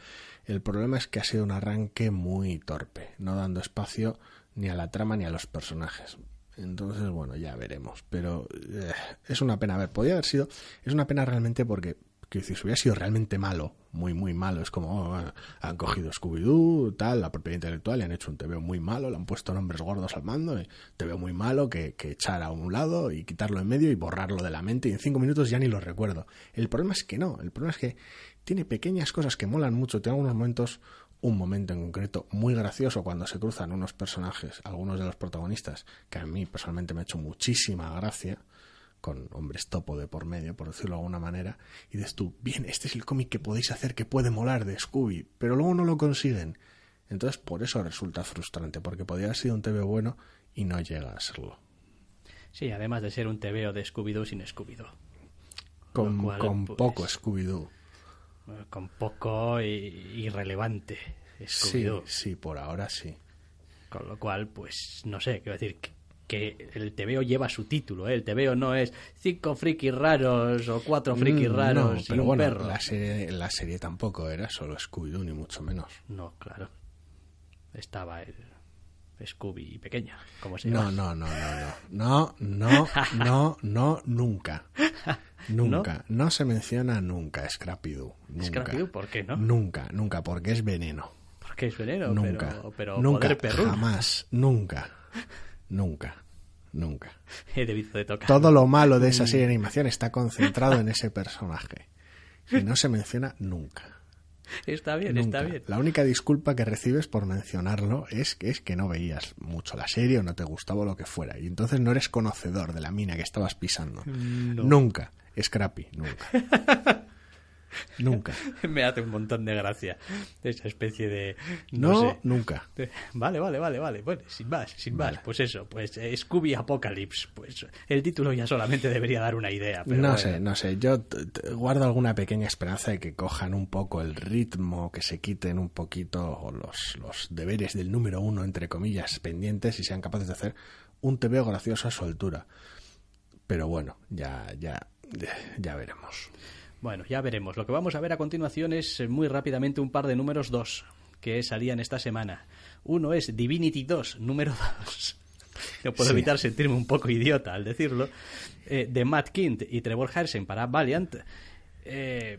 El problema es que ha sido un arranque muy torpe, no dando espacio ni a la trama ni a los personajes. Entonces, bueno, ya veremos. Pero eh, es una pena. A ver, podría haber sido. Es una pena realmente porque que si hubiera sido realmente malo, muy, muy malo, es como oh, han cogido Scooby-Doo, tal, la propiedad intelectual, y han hecho un TV muy malo, le han puesto nombres gordos al mando, y veo muy malo que, que echar a un lado y quitarlo en medio y borrarlo de la mente, y en cinco minutos ya ni lo recuerdo. El problema es que no, el problema es que tiene pequeñas cosas que molan mucho, tiene algunos momentos un momento en concreto muy gracioso cuando se cruzan unos personajes, algunos de los protagonistas, que a mí personalmente me ha hecho muchísima gracia, con hombres topo de por medio, por decirlo de alguna manera, y dices tú, bien, este es el cómic que podéis hacer que puede molar de Scooby, pero luego no lo consiguen. Entonces, por eso resulta frustrante, porque podría haber sido un TV bueno y no llega a serlo. Sí, además de ser un TVO de Scooby-Doo sin Scooby-Doo. Con, cual, con pues, poco Scooby-Doo. Con poco y- irrelevante Sí, Scooby-Doo. sí, por ahora sí. Con lo cual, pues, no sé, quiero decir que, el TVO lleva su título, ¿eh? El TVO no es cinco frikis raros o cuatro frikis Mm, raros no, y pero un bueno, perro. La serie, la serie tampoco era solo Scooby-Doo, ni mucho menos. No, claro. Estaba el Scooby pequeña, como se No, llama. no, no, no, no. No, no, no, no, nunca. *laughs* Nunca. ¿No? se menciona nunca Scrappy-Doo. Scrappy-Doo, ¿por qué no? Nunca, nunca, porque es veneno. Porque es veneno, nunca. pero, pero nunca, poder jamás, nunca. Nunca. Nunca. *laughs* He debido de tocar. Todo lo malo de esa serie de animación está concentrado en *laughs* ese personaje. Y no se menciona nunca. Está bien, Nunca. está bien. La única disculpa que recibes por mencionarlo es que es que no veías mucho la serie o no te gustaba o lo que fuera. Y entonces no eres conocedor de la mina que estabas pisando. Nunca. Scrappy, nunca. *laughs* nunca. *laughs* Me hace un montón de gracia esa especie de... No, No, sé. nunca. Vale, vale, vale, vale. Bueno, sin más, sin Vale. más. Pues eso, pues eh, Scooby Apocalypse. Pues el título ya solamente debería dar una idea. Pero no bueno. sé, no sé. Yo guardo alguna pequeña esperanza de que cojan un poco el ritmo, que se quiten un poquito los, los deberes del número uno, entre comillas, pendientes y sean capaces de hacer un TV gracioso a su altura. Pero bueno, ya, ya, ya veremos. Bueno, ya veremos. Lo que vamos a ver a continuación es eh, muy rápidamente un par de números 2 que salían esta semana. Uno es Divinity 2, número *laughs* 2. No puedo Sí. evitar sentirme un poco idiota al decirlo. eh, de Matt Kint y Trevor Harrison para Valiant. eh,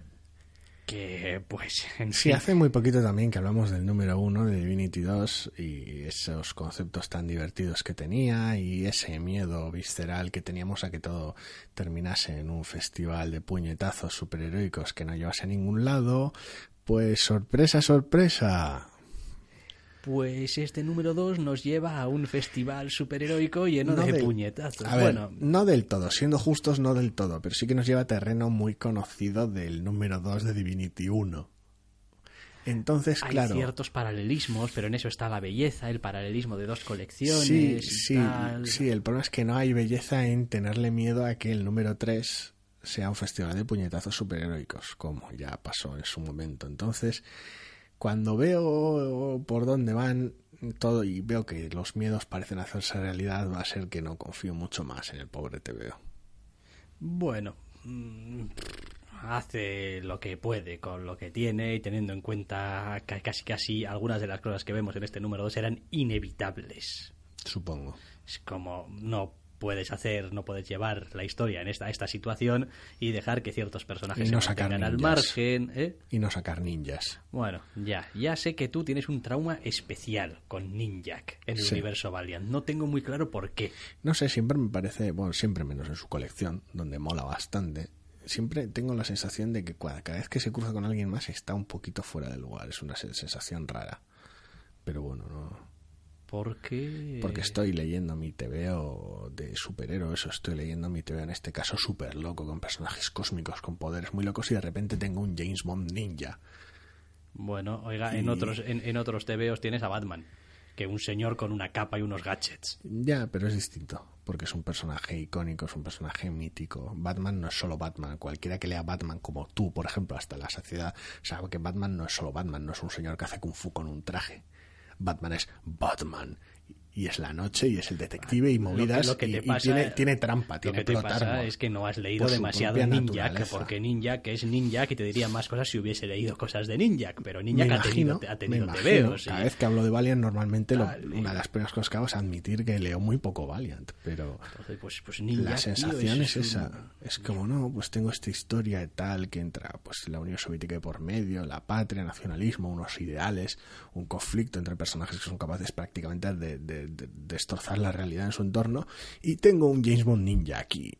que, pues, *laughs* en Sí, hace muy poquito también que hablamos del número uno de Divinity 2 y esos conceptos tan divertidos que tenía y ese miedo visceral que teníamos a que todo terminase en un festival de puñetazos superheroicos que no llevase a ningún lado. Pues sorpresa, sorpresa. Pues este número 2 nos lleva a un festival superheroico lleno No de del- puñetazos. A ver, bueno, no del todo, siendo justos, no del todo, pero sí que nos lleva a terreno muy conocido del número 2 de Divinity 1. Entonces, hay claro. ciertos paralelismos, pero en eso está la belleza, el paralelismo de dos colecciones. Sí, y sí, tal. sí, el problema es que no hay belleza en tenerle miedo a que el número 3 sea un festival de puñetazos superheroicos, como ya pasó en su momento. Entonces, cuando veo por dónde van todo y veo que los miedos parecen hacerse realidad, va a ser que no confío mucho más en el pobre TVO. Bueno, mm, hace lo que puede con lo que tiene y teniendo en cuenta que casi casi algunas de las cosas que vemos en este número 2 eran inevitables. Supongo. Es como no puedes hacer, no puedes llevar la historia en esta, esta situación y dejar que ciertos personajes Y no se sacar al margen. ¿eh? Y no sacar ninjas. Bueno, ya, ya sé que tú tienes un trauma especial con Ninjak en el Sí. universo Valiant. No tengo muy claro por qué. No sé, siempre me parece, bueno, siempre menos en su colección, donde mola bastante. Siempre tengo la sensación de que cada vez que se cruza con alguien más está un poquito fuera del lugar. Es una se- sensación rara. Pero bueno, no. Porque... Porque estoy leyendo mi TVO de superhéroes, o estoy leyendo mi TVO en este caso super loco, con personajes cósmicos, con poderes muy locos, y de repente tengo un James Bond ninja. Bueno, oiga, en otros en, en otros TVOs tienes a Batman, que un señor con una capa y unos gadgets. Ya, pero es distinto, porque es un personaje icónico, es un personaje mítico. Batman no es solo Batman. Cualquiera que lea Batman, como tú, por ejemplo, hasta la saciedad, sabe que Batman no es solo Batman, no es un señor que hace kung fu con un traje. Batman es Batman. Y es la noche, y es el detective, y Lo que- movidas, lo que y, te y pasa- tiene, tiene trampa, Lo que te pasa es que no has leído demasiado Ninjak, porque Ninjak es Ninjak y te diría más cosas si hubiese leído cosas de Ninjak, pero Ninjak ha tenido, ha tenido TVOs. y- cada vez que hablo de Valiant normalmente lo- una de las primeras cosas que hago es admitir que leo muy poco Valiant, pero Entonces, pues, pues Ninjak, la tío, sensación es, un- esa. Es como, no, pues tengo esta historia y tal que entra pues la Unión Soviética de por medio, la patria, nacionalismo, unos ideales, un conflicto entre personajes que son capaces prácticamente de, de- de destrozar la realidad en su entorno y tengo un James Bond ninja aquí.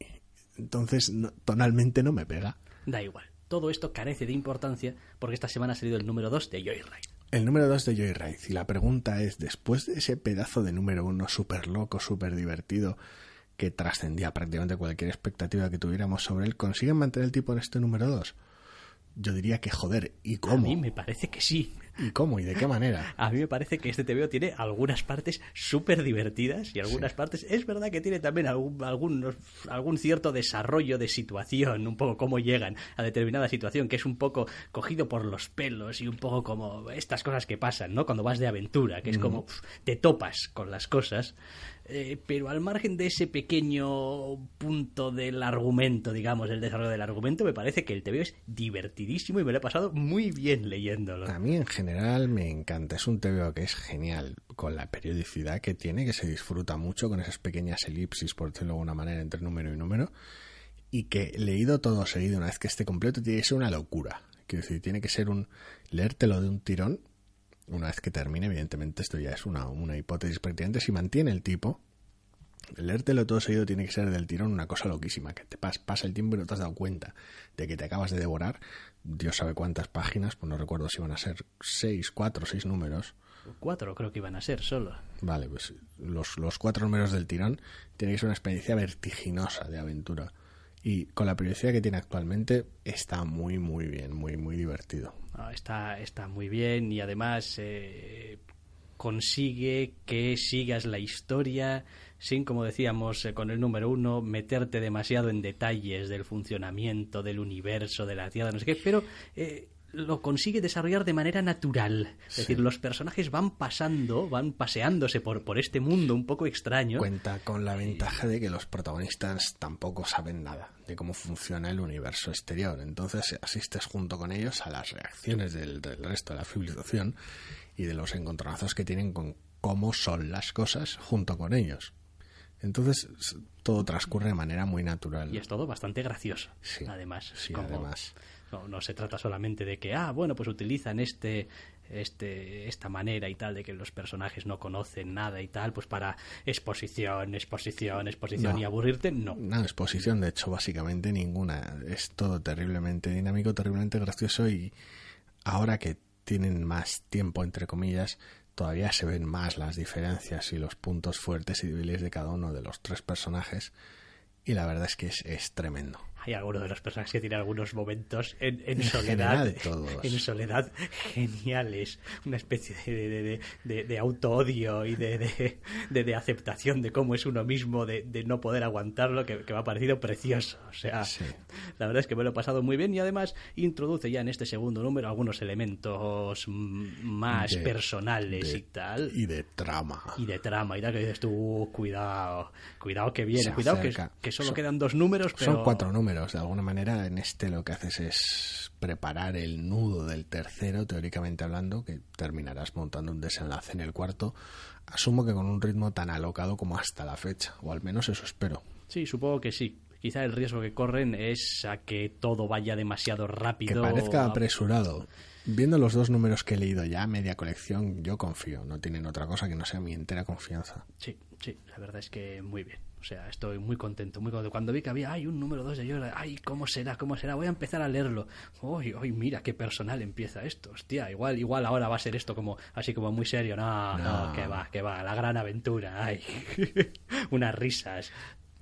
Entonces, no- tonalmente no me pega. Da igual. Todo esto carece de importancia porque esta semana ha salido el número 2 de Joyride. El número 2 de Joyride. Y la pregunta es, después de ese pedazo de número uno súper loco, súper divertido, que trascendía prácticamente cualquier expectativa que tuviéramos sobre él, ¿consiguen mantener el tipo en este número 2? Yo diría que joder, ¿y A cómo? mí me parece que sí. ¿Y cómo? ¿Y de qué manera? *laughs* A mí me parece que este TVO tiene algunas partes súper divertidas y algunas partes... Es verdad que tiene también algún, algún, algún cierto desarrollo de situación, un poco cómo llegan a determinada situación, que es un poco cogido por los pelos y un poco como estas cosas que pasan, ¿no? Cuando vas de aventura, que es como te topas con las cosas. Eh, pero al margen de ese pequeño punto del argumento, digamos, del desarrollo del argumento, me parece que el TVO es divertidísimo y me lo he pasado muy bien leyéndolo. A mí en general me encanta, es un TVO que es genial, con la periodicidad que tiene, que se disfruta mucho con esas pequeñas elipsis, por decirlo de alguna manera, entre número y número, y que leído todo seguido una vez que esté completo tiene que ser una locura. Quiero decir, tiene que ser un leértelo de un tirón una vez que termine, evidentemente esto ya es una, una hipótesis prácticamente, si mantiene el tipo, leértelo todo seguido tiene que ser del tirón una cosa loquísima, que te pasa el tiempo y no te has dado cuenta de que te acabas de devorar, Dios sabe cuántas páginas, pues no recuerdo si van a ser seis, cuatro, seis números. Cuatro creo que iban a ser solo. Vale, pues los, los cuatro números del tirón tiene que ser una experiencia vertiginosa de aventura. Y con la periodicidad que tiene actualmente está muy, muy bien, muy, muy divertido. Está, está muy bien y además eh, consigue que sigas la historia sin, como decíamos eh, con el número uno, meterte demasiado en detalles del funcionamiento del universo, de la Tierra, no sé qué, pero eh, lo consigue desarrollar de manera natural. Es decir, los personajes van pasando, van paseándose por, por este mundo un poco extraño. Cuenta con la ventaja de que los protagonistas tampoco saben nada de cómo funciona el universo exterior. Entonces asistes junto con ellos a las reacciones del, resto de la civilización y de los encontronazos que tienen con cómo son las cosas junto con ellos. Entonces todo transcurre de manera muy natural. Y es todo bastante gracioso, además. Sí, además. No, no se trata solamente de que, ah, bueno, pues utilizan este, este, esta manera y tal de que los personajes no conocen nada y tal, pues para exposición, exposición, exposición y aburrirte, no. No, exposición, de hecho, básicamente ninguna. Es todo terriblemente dinámico, terriblemente gracioso y ahora que tienen más tiempo, entre comillas, todavía se ven más las diferencias y los puntos fuertes y débiles de cada uno de los tres personajes y la verdad es que es tremendo hay algunos de los personajes que tienen algunos momentos en, en, soledad en soledad geniales. Una especie de, de, de, auto-odio y de, de, aceptación de cómo es uno mismo de, no poder aguantarlo que, me ha parecido precioso. O sea la verdad es que me lo he pasado muy bien y además introduce ya en este segundo número algunos elementos más personales y tal. y de trama. Y de trama y tal que dices tú cuidado cuidado que viene cuidado que, que, solo quedan dos números pero... son cuatro números de alguna manera, en este lo que haces es preparar el nudo del tercero, teóricamente hablando, que terminarás montando un desenlace en el cuarto. Asumo que con un ritmo tan alocado como hasta la fecha, o al menos eso espero. Sí, supongo que sí. Quizá el riesgo que corren es a que todo vaya demasiado rápido. Que parezca apresurado. Viendo los dos números que he leído ya, media colección, yo confío. No tienen otra cosa que no sea mi entera confianza. Sí, sí, la verdad es que muy bien. O sea, estoy muy contento, muy contento. Cuando vi que había, hay un número 2 de Yoda, ay, ¿cómo será? ¿Cómo será? Voy a empezar a leerlo. Uy, uy, mira qué personal empieza esto. Hostia, igual, igual ahora va a ser esto como, así como muy serio. No, no, que va, que va, la gran aventura. Ay, *laughs* unas risas.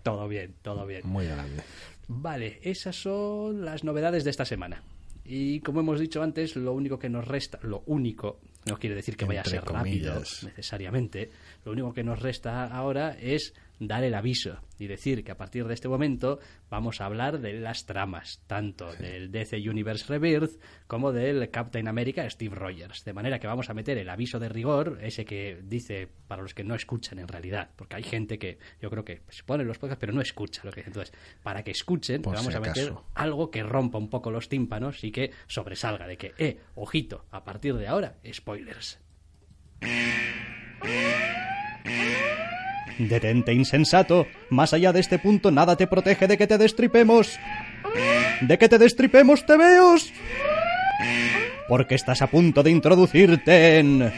Todo bien, todo bien. Muy grande. Vale, esas son las novedades de esta semana. Y como hemos dicho antes, lo único que nos resta, lo único, no quiere decir que vaya a ser rápido necesariamente, lo único que nos resta ahora es dar el aviso y decir que a partir de este momento vamos a hablar de las tramas, tanto del DC Universe Rebirth como del Captain America Steve Rogers. De manera que vamos a meter el aviso de rigor, ese que dice para los que no escuchan en realidad, porque hay gente que yo creo que se pone los podcasts pero no escucha lo que dice. Entonces, para que escuchen, vamos a meter algo que rompa un poco los tímpanos y que sobresalga de que, eh, ojito, a partir de ahora, spoilers. Detente, insensato. Más allá de este punto, nada te protege de que te destripemos. De que te destripemos, te veos. Porque estás a punto de introducirte en...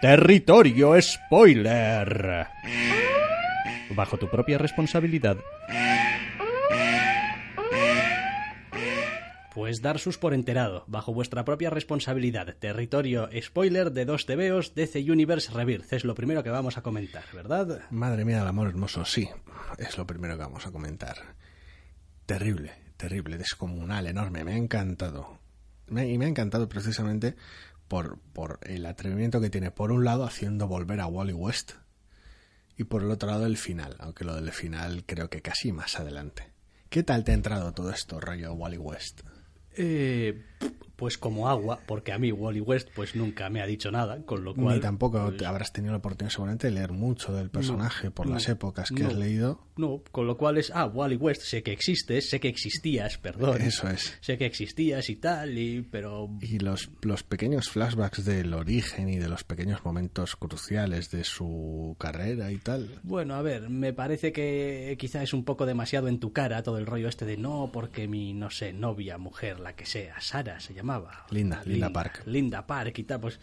Territorio Spoiler. Bajo tu propia responsabilidad. Pues sus por enterado, bajo vuestra propia responsabilidad. Territorio spoiler de dos TVOs DC Universe Rebirth. Es lo primero que vamos a comentar, ¿verdad? Madre mía, el amor hermoso, sí. Es lo primero que vamos a comentar. Terrible, terrible, descomunal, enorme. Me ha encantado. y me ha encantado precisamente por, por el atrevimiento que tiene, por un lado, haciendo volver a Wally West, y por el otro lado, el final, aunque lo del final creo que casi más adelante. ¿Qué tal te ha entrado todo esto, rollo Wally West? Eh, pues como agua, porque a mí Wally West pues nunca me ha dicho nada, con lo cual... Ni tampoco pues, habrás tenido la oportunidad seguramente de leer mucho del personaje por no, las épocas que no. has leído. No, con lo cual es, ah, Wally West, sé que existes, sé que existías, perdón. Eso es. Sé que existías y tal, y, pero... Y los, los pequeños flashbacks del origen y de los pequeños momentos cruciales de su carrera y tal. Bueno, a ver, me parece que quizá es un poco demasiado en tu cara todo el rollo este de no, porque mi, no sé, novia, mujer, la que sea, Sara se llamaba. Linda, Linda Park. Linda Park y tal, pues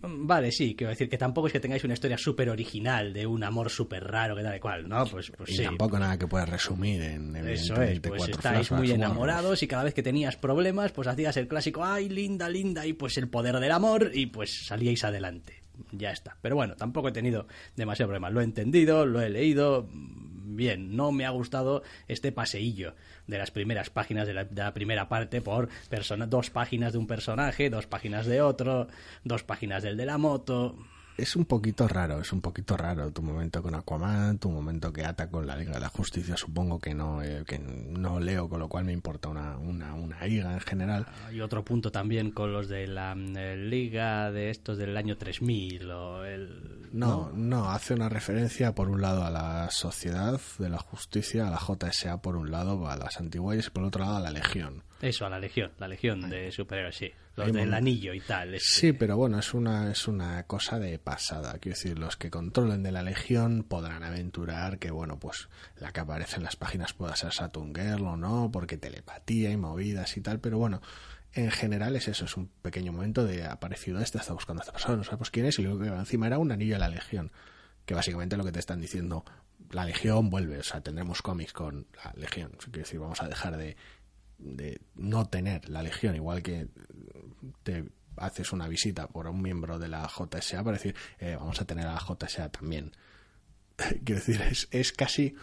mm, vale, sí, quiero decir que tampoco es que tengáis una historia súper original de un amor súper raro que tal y cual, ¿no? Pues, pues y sí. tampoco nada que puedas resumir en Eso es, pues estáis muy enamorados y cada vez que tenías problemas, pues hacías el clásico, ay, linda, linda, y pues el poder del amor, y pues salíais adelante. Ya está. Pero bueno, tampoco he tenido demasiado problema. Lo he entendido, lo he leído. Bien, no me ha gustado este paseillo de las primeras páginas de la, de la primera parte por persona, dos páginas de un personaje, dos páginas de otro, dos páginas del de la moto. Es un poquito raro, es un poquito raro tu momento con Aquaman, tu momento que ata con la Liga de la Justicia, supongo que no, eh, que no leo, con lo cual me importa una, una, una liga en general. Hay otro punto también con los de la eh, liga de estos del año 3000 o el... No, no, hace una referencia por un lado a la sociedad de la justicia, a la JSA por un lado, a las antiguas y por otro lado a la Legión. Eso, a la Legión, la Legión de superhéroes, sí. Los Hay del anillo y tal. este. Sí, pero bueno, es una, es una cosa de pasada. Quiero decir, los que controlen de la Legión podrán aventurar que, bueno, pues la que aparece en las páginas pueda ser Saturn Girl o no, porque telepatía y movidas y tal, pero bueno, en general es eso, es un pequeño momento de ha aparecido este, está buscando a esta persona, no sabemos quién es, y luego que encima era un anillo de la Legión, que básicamente lo que te están diciendo, la Legión vuelve, o sea, tendremos cómics con la Legión, quiero decir, vamos a dejar de, de no tener la Legión, igual que te haces una visita por un miembro de la JSA para decir, eh, vamos a tener a la JSA también. *laughs* Quiero decir, es, es casi,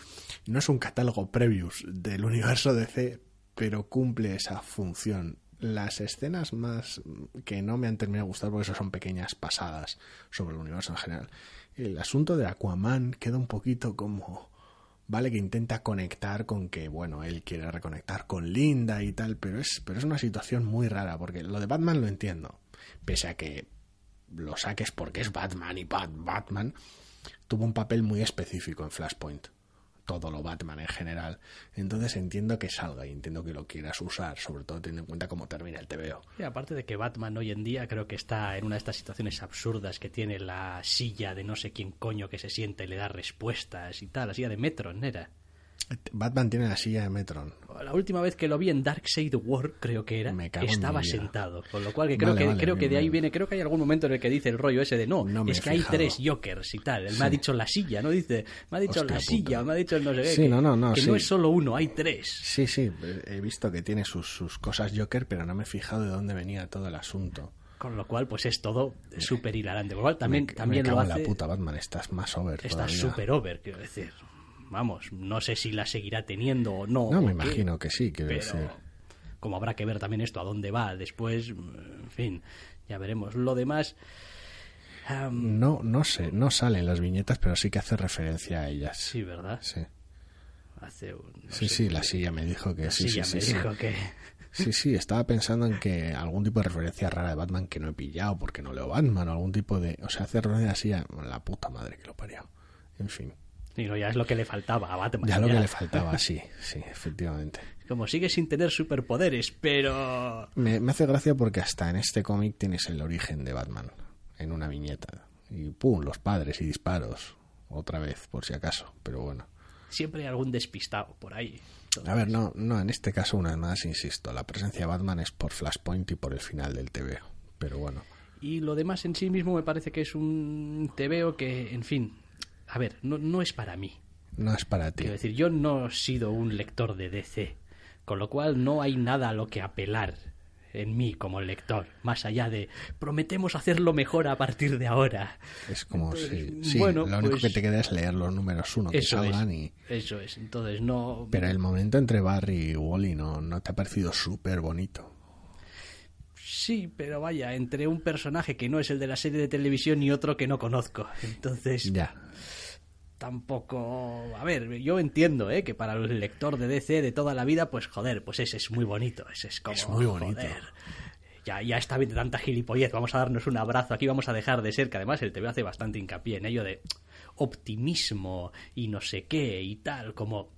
no es un catálogo previous del universo DC, pero cumple esa función. Las escenas más que no me han terminado de gustar porque eso son pequeñas pasadas sobre el universo en general. El asunto de Aquaman queda un poquito como, vale que intenta conectar con que, bueno, él quiere reconectar con Linda y tal, pero es, pero es una situación muy rara, porque lo de Batman lo entiendo, pese a que lo saques porque es Batman y Bat Batman, tuvo un papel muy específico en Flashpoint. Todo lo Batman en general. Entonces entiendo que salga y entiendo que lo quieras usar, sobre todo teniendo en cuenta cómo termina el TVO. Y aparte de que Batman hoy en día creo que está en una de estas situaciones absurdas que tiene la silla de no sé quién coño que se sienta y le da respuestas y tal, la silla de Metron era. Batman tiene la silla de Metron. La última vez que lo vi en Darkseid War, creo que era, estaba sentado. Con lo cual que creo Vale, que vale, creo que bien, de ahí viene, creo que hay algún momento en el que dice el rollo ese de no, es que hay tres Jokers y tal. Él me ha dicho la silla, no dice, me ha dicho Hostia la puta. silla, me ha dicho el no sé qué. Sí, que, no, no, no, que sí. no es solo uno, hay tres. Sí, sí, he visto que tiene sus, sus cosas Joker, pero no me he fijado de dónde venía todo el asunto. Con lo cual, pues es todo súper hilarante. Con lo cual también, me, también me lo hace. en la puta Batman, estás más over Está todavía. súper over, quiero decir. Vamos, no sé si la seguirá teniendo o no. No, me qué, imagino que sí, quiero pero decir. como habrá que ver también esto a dónde va después, en fin, ya veremos. Lo demás, No, no sé, no salen las viñetas, pero sí que hace referencia a ellas. sí, ¿verdad? Sí, Hace un, no sí, sé, sí, la silla me dijo que la sí, silla sí, me sí. dijo que Sí, sí, estaba pensando en que algún tipo de referencia rara de Batman que no he pillado porque no leo Batman o algún tipo de... O sea, hace referencia así a la puta madre que lo parió. En fin, digo, ya es lo que le faltaba a Batman. ya lo que le faltaba, sí, sí, efectivamente. Como sigue sin tener superpoderes, pero Me, me hace gracia porque hasta en este cómic tienes el origen de Batman en una viñeta. Y pum, los padres y disparos. Otra vez, por si acaso. Pero bueno. siempre hay algún despistado por ahí. A ver, no, no, en este caso, una vez más, insisto, la presencia de Batman es por Flashpoint y por el final del TV. Pero bueno, Y lo demás en sí mismo me parece que es un TVO que, en fin, a ver, no, no es para mí. no es para ti. Quiero decir, yo no he sido un lector de DC, con lo cual no hay nada a lo que apelar en mí como lector, más allá de prometemos hacerlo mejor a partir de ahora. Es como si. Sí, bueno, lo único pues- que te queda es leer los números uno que salgan es, y. eso es. Entonces no. Pero el momento entre Barry y Wally no, no te ha parecido súper bonito. Sí, pero vaya, entre un personaje que no es el de la serie de televisión y otro que no conozco. Entonces, Ya. Tampoco... A ver, yo entiendo, ¿eh? Que para el lector de DC de toda la vida, pues joder, pues ese es muy bonito. Ese es como... Es muy bonito. joder, ya, ya está bien de tanta gilipollez, vamos a darnos un abrazo, aquí vamos a dejar de ser, que además el TV hace bastante hincapié en ello de optimismo y no sé qué y tal, como...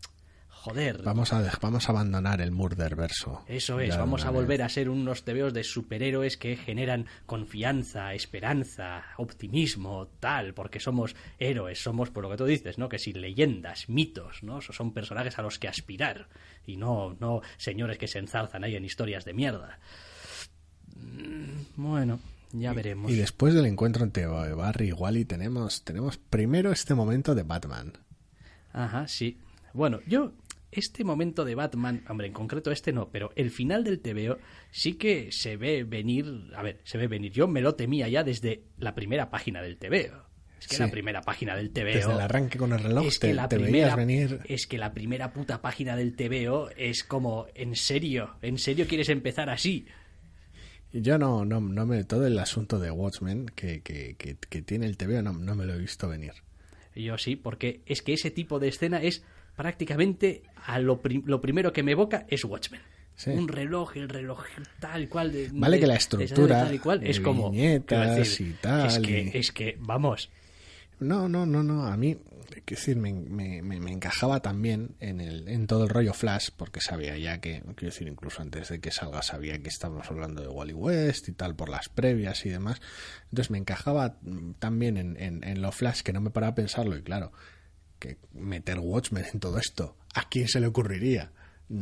Joder, Vamos a, vamos a abandonar el murder verso. eso es, vamos a volver a ser unos tebeos de superhéroes que generan confianza, esperanza, optimismo, tal, porque somos héroes, somos, por lo que tú dices, ¿no? Que si leyendas, mitos, ¿no? So- Son personajes a los que aspirar y no, no señores que se enzarzan ahí en historias de mierda. Mm, Bueno, ya veremos. Y después del encuentro entre Barry y Wally tenemos, tenemos primero este momento de Batman. Ajá, sí. Bueno, yo este momento de Batman, hombre, en concreto este no, pero el final del TVO sí que se ve venir, a ver, se ve venir. Yo me lo temía ya desde la primera página del TVO. Es que Sí. la primera página del TVO Desde el arranque con el reloj es te, que la te primera veías venir. es que la primera puta página del TVO es como en serio, en serio quieres empezar así. Yo no, no, no me. Todo el asunto de Watchmen que, que, que, que tiene el TV no, no me lo he visto venir. Yo sí, porque es que ese tipo de escena es prácticamente a lo, prim- lo primero que me evoca es Watchmen. Sí. Un reloj, el reloj tal cual. de- Vale de- que la estructura, tal y cual, es como. viñetas y tal, Es que, y- es que, vamos. No, no, no, no. A mí, quiero decir, me, me, me- me encajaba también en, el, en todo el rollo Flash, porque sabía ya que, quiero decir, incluso antes de que salga, sabía que estábamos hablando de Wally West y tal, por las previas y demás. Entonces me encajaba también en, en, en lo Flash, que no me paraba a pensarlo, y claro, que meter Watchmen en todo esto, ¿a quién se le ocurriría?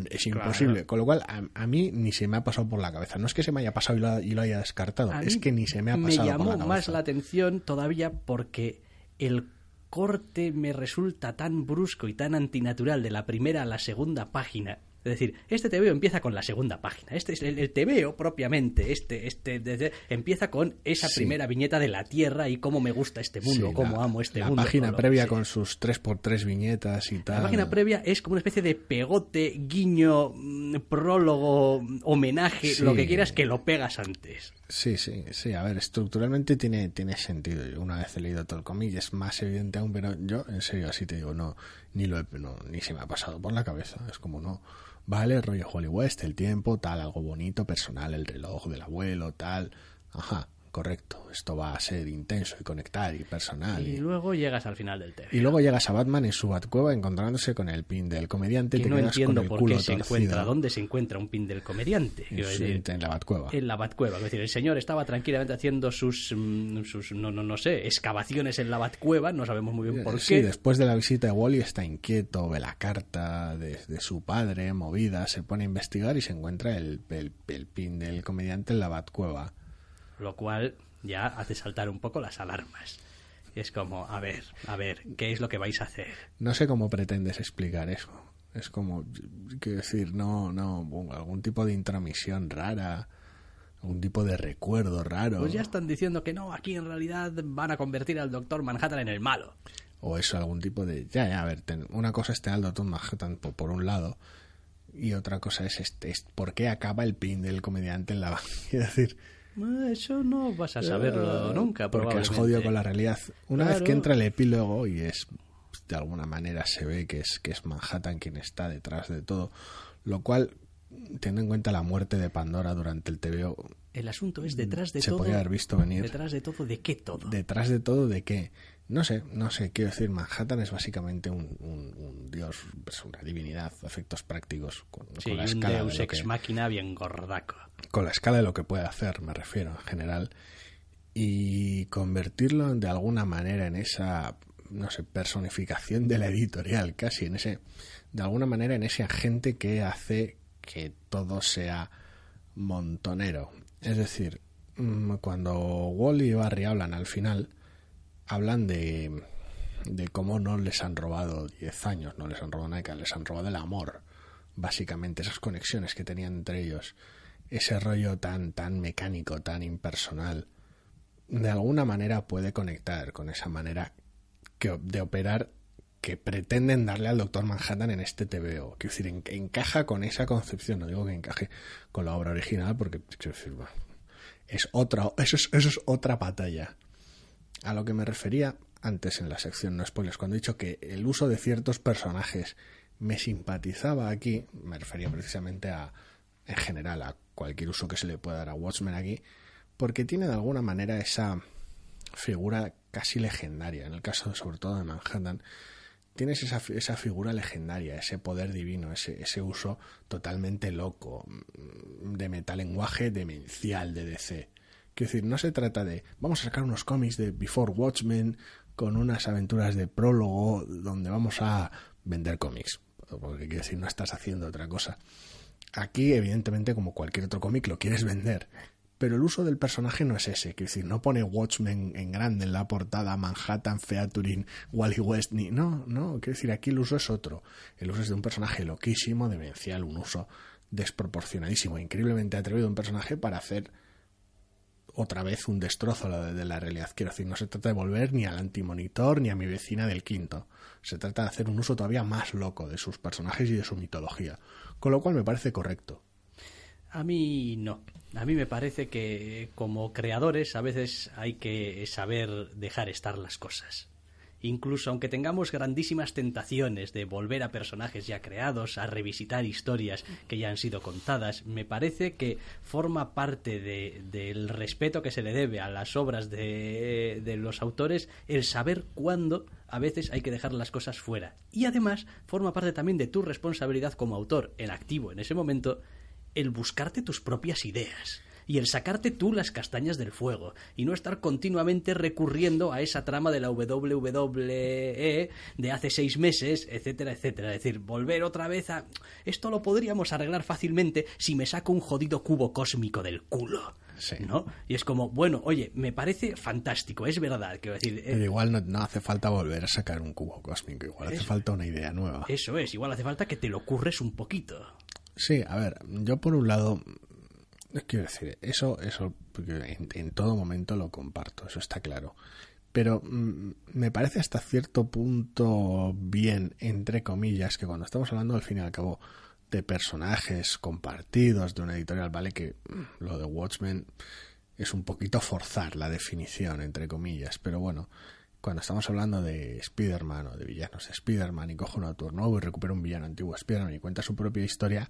Es imposible. Con lo cual, a, a mí ni se me ha pasado por la cabeza. No es que se me haya pasado y lo, y lo haya descartado, A es que ni se me ha pasado Me llamó por la cabeza. más la atención todavía porque el corte me resulta tan brusco y tan antinatural de la primera a la segunda página. Es decir, este TVO empieza con la segunda página. Este es el, el TVO propiamente, este, este, desde- empieza con esa Sí. primera viñeta de la Tierra y cómo me gusta este mundo, Sí, cómo la- amo este la mundo. página o lo- previa con sus 3x3 viñetas y tal. La página previa es como una especie de pegote, guiño, mm, prólogo, homenaje, lo que quieras que lo pegas antes. Sí, sí, sí. A ver, estructuralmente tiene, tiene sentido. Yo una vez he leído todo el cómic es más evidente aún, pero yo, en serio, así te digo, no, ni lo he- no, ni se me ha pasado por la cabeza. Es como, no, vale, rollo Holly West, el tiempo, tal, algo bonito, personal, el reloj del abuelo, tal. Ajá, correcto. Esto va a ser intenso y conectar y personal. Y Y, luego llegas al final del TV. y luego llegas a Batman en su Batcueva encontrándose con el pin del comediante y que te no quedas con entiendo el por culo qué se torcido encuentra, dónde se encuentra un pin del comediante. en, decir, en la Batcueva. en la Batcueva. Es decir, el señor estaba tranquilamente haciendo sus, mm, sus no, no, no sé, excavaciones en la Batcueva, no sabemos muy bien por Sí, qué. después de la visita de Wally está inquieto, ve la carta de, de su padre, movida, se pone a investigar y se encuentra el, el, el pin del comediante en la Batcueva. Lo cual ya hace saltar un poco las alarmas. Es como, a ver, a ver, ¿qué es lo que vais a hacer? No sé cómo pretendes explicar eso. Es como, quiero decir, no, no, algún tipo de intromisión rara, algún tipo de recuerdo raro. Pues ya están diciendo que no, aquí en realidad van a convertir al Doctor Manhattan en el malo. O eso, algún tipo de... Ya, ya, a ver, ten- una cosa es tener al Doctor Manhattan por, por un lado y otra cosa es, este, es por qué acaba el pin del comediante en la... *laughs* Quiero decir... Eh, Eso no vas a saberlo Eh, nunca, Porque has probablemente. jodido con la realidad. Una vez que entra el epílogo y es de alguna manera se ve que es que es Manhattan quien está detrás de todo, lo cual teniendo en cuenta la muerte de Pandora durante el TVO, El asunto es detrás de se todo. podía haber visto venir. Detrás de todo, ¿de qué todo? Detrás de todo de que no sé, no sé, quiero decir, Manhattan es básicamente un, un- un dios, pues una divinidad, efectos prácticos con, sí, con la escala de Deus lo ex que- máquina bien gordaco. con la escala de lo que puede hacer, me refiero en general, y convertirlo de alguna manera en esa, no sé, personificación de la editorial, casi en ese, de alguna manera en ese agente que hace que todo sea montonero. Es decir, mm, cuando Wally y Barry hablan al final, hablan de, de cómo no les han robado 10 años, no les han robado nada, les han robado el amor, básicamente, esas conexiones que tenían entre ellos, ese rollo tan, tan mecánico, tan impersonal, de alguna manera puede conectar con esa manera de operar que pretenden darle al Doctor Manhattan en este TVO. Quiero decir, en- encaja con esa concepción, no digo que encaje con la obra original, porque es otra, eso es, eso es otra batalla. A lo que me refería antes en la sección no spoilers, cuando he dicho que el uso de ciertos personajes me simpatizaba aquí, me refería precisamente a, en general, a cualquier uso que se le pueda dar a Watchmen aquí, porque tiene de alguna manera esa figura casi legendaria, en el caso sobre todo de Manhattan, tienes esa, esa figura legendaria, ese poder divino, ese, ese uso totalmente loco, de metalenguaje demencial de DC. Quiero decir, no se trata de vamos a sacar unos cómics de Before Watchmen con unas aventuras de prólogo donde vamos a vender cómics. Porque quiero decir, no estás haciendo otra cosa. Aquí, evidentemente, como cualquier otro cómic, lo quieres vender. Pero el uso del personaje no es ese. Quiero decir, no pone Watchmen en grande en la portada, Manhattan, Featuring, Wally West, ni. No, no. Quiero decir, aquí el uso es otro. El uso es de un personaje loquísimo, demencial, un uso desproporcionadísimo, increíblemente atrevido un personaje para hacer otra vez un destrozo de la realidad. Quiero decir, no se trata de volver ni al antimonitor ni a mi vecina del quinto. Se trata de hacer un uso todavía más loco de sus personajes y de su mitología. Con lo cual me parece correcto. A mí no. A mí me parece que como creadores a veces hay que saber dejar estar las cosas. Incluso aunque tengamos grandísimas tentaciones de volver a personajes ya creados, a revisitar historias que ya han sido contadas, me parece que forma parte del respeto que se le debe a las obras de, de los autores el saber cuándo a veces hay que dejar las cosas fuera. Y además forma parte también de tu responsabilidad como autor en activo en ese momento el buscarte tus propias ideas y el sacarte tú las castañas del fuego y no estar continuamente recurriendo a esa trama de la WWE de hace seis meses, etcétera, etcétera. Es decir, volver otra vez a... Esto lo podríamos arreglar fácilmente si me saco un jodido cubo cósmico del culo. ¿no? Y es como, bueno, oye, me parece fantástico, es verdad. Quiero decir, eh, igual no, hace falta volver a sacar un cubo cósmico, igual hace falta una idea nueva. Eso es, igual hace falta que te lo curres un poquito. Sí, a ver, yo por un lado Quiero decir, eso, eso en, en, todo momento lo comparto, eso está claro. Pero mm, me parece hasta cierto punto bien, entre comillas, que cuando estamos hablando al fin y al cabo de personajes compartidos de una editorial, vale que mm, lo de Watchmen es un poquito forzar la definición, entre comillas, pero bueno, cuando estamos hablando de Spider-Man o de villanos de Spider-Man y coge un autor nuevo y recupera un villano antiguo de Spider-Man y cuenta su propia historia,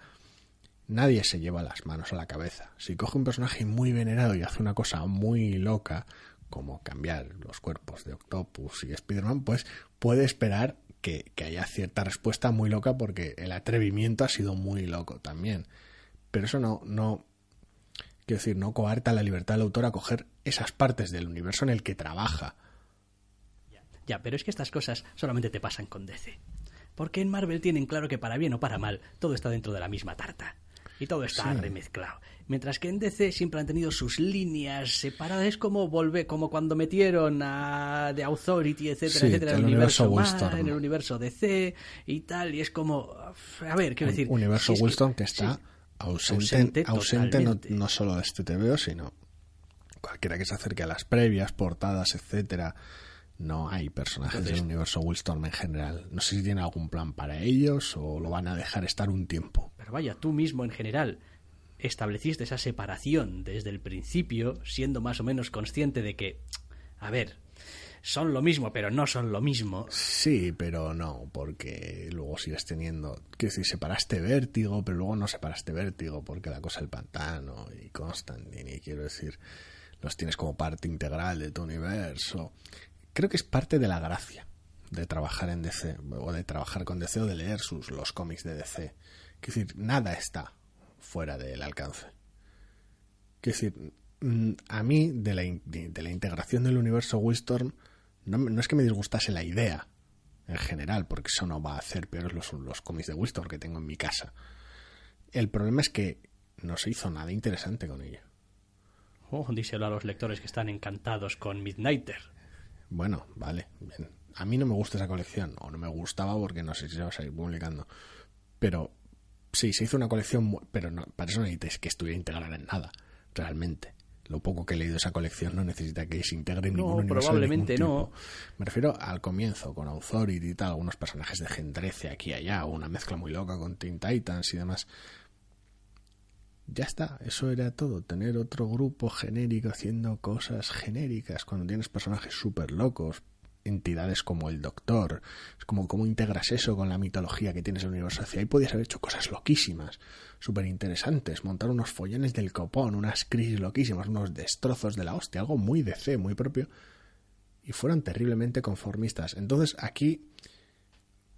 nadie se lleva las manos a la cabeza. Si coge un personaje muy venerado y hace una cosa muy loca, como cambiar los cuerpos de Octopus y Spider-Man, pues puede esperar que, haya cierta respuesta muy loca porque el atrevimiento ha sido muy loco también. Pero eso no, no, quiero decir, no coarta la libertad del autor a coger esas partes del universo en el que trabaja. Ya, pero es que estas cosas solamente te pasan con DC. Porque en Marvel tienen claro que para bien o para mal todo está dentro de la misma tarta y todo está remezclado. Mientras que en DC siempre han tenido sus líneas separadas, es como volver, como cuando metieron a The Authority, etcétera, etcétera, en el universo, universo en el universo DC y tal, y es como, a ver, quiero decir... Universo Wilson que, está ausente, ausente, no, no, solo de este TVO, sino cualquiera que se acerque a las previas, portadas, etcétera, no hay personajes del universo Wildstorm en general. No sé si tiene algún plan para ellos o lo van a dejar estar un tiempo. Vaya, tú mismo en general estableciste esa separación desde el principio, siendo más o menos consciente de que, a ver, son lo mismo, pero no son lo mismo. Sí, pero no, porque luego sigues teniendo. Que si separaste vértigo, pero luego no separaste vértigo, porque la cosa del pantano y Constantine, y quiero decir, los tienes como parte integral de tu universo creo que es parte de la gracia de trabajar en DC o de trabajar con DC o de leer sus los cómics de DC. Es decir, nada está fuera del alcance. Es decir, mm, a mí de la, de la integración del universo Wildstorm no, no, es que me disgustase la idea en general, porque eso no va a hacer peores los, los cómics de Wildstorm que tengo en mi casa. El problema es que no se hizo nada interesante con ella. Oh, díselo a los lectores que están encantados con Midnighter. Bueno, vale, bien. A mí no me gusta esa colección, o no me gustaba porque no sé si se va a seguir publicando. Pero sí, se hizo una colección, pero no, para eso no necesitas que estuviera integrada en nada, realmente. Lo poco que he leído esa colección no necesita que se integre en ningún universo probablemente no. Me refiero al comienzo, con Authority y tal, algunos personajes de Gen 13 aquí y allá, o una mezcla muy loca con Teen Titans y demás. ya está, eso era todo. Tener otro grupo genérico haciendo cosas genéricas cuando tienes personajes súper locos, entidades como el Doctor. Es como cómo integras eso con la mitología que tienes en el universo. Hacia ahí podías haber hecho cosas loquísimas, súper interesantes, montar unos follones del copón, unas crisis loquísimas, unos destrozos de la hostia, algo muy DC, muy propio. Y fueron terriblemente conformistas. Entonces aquí,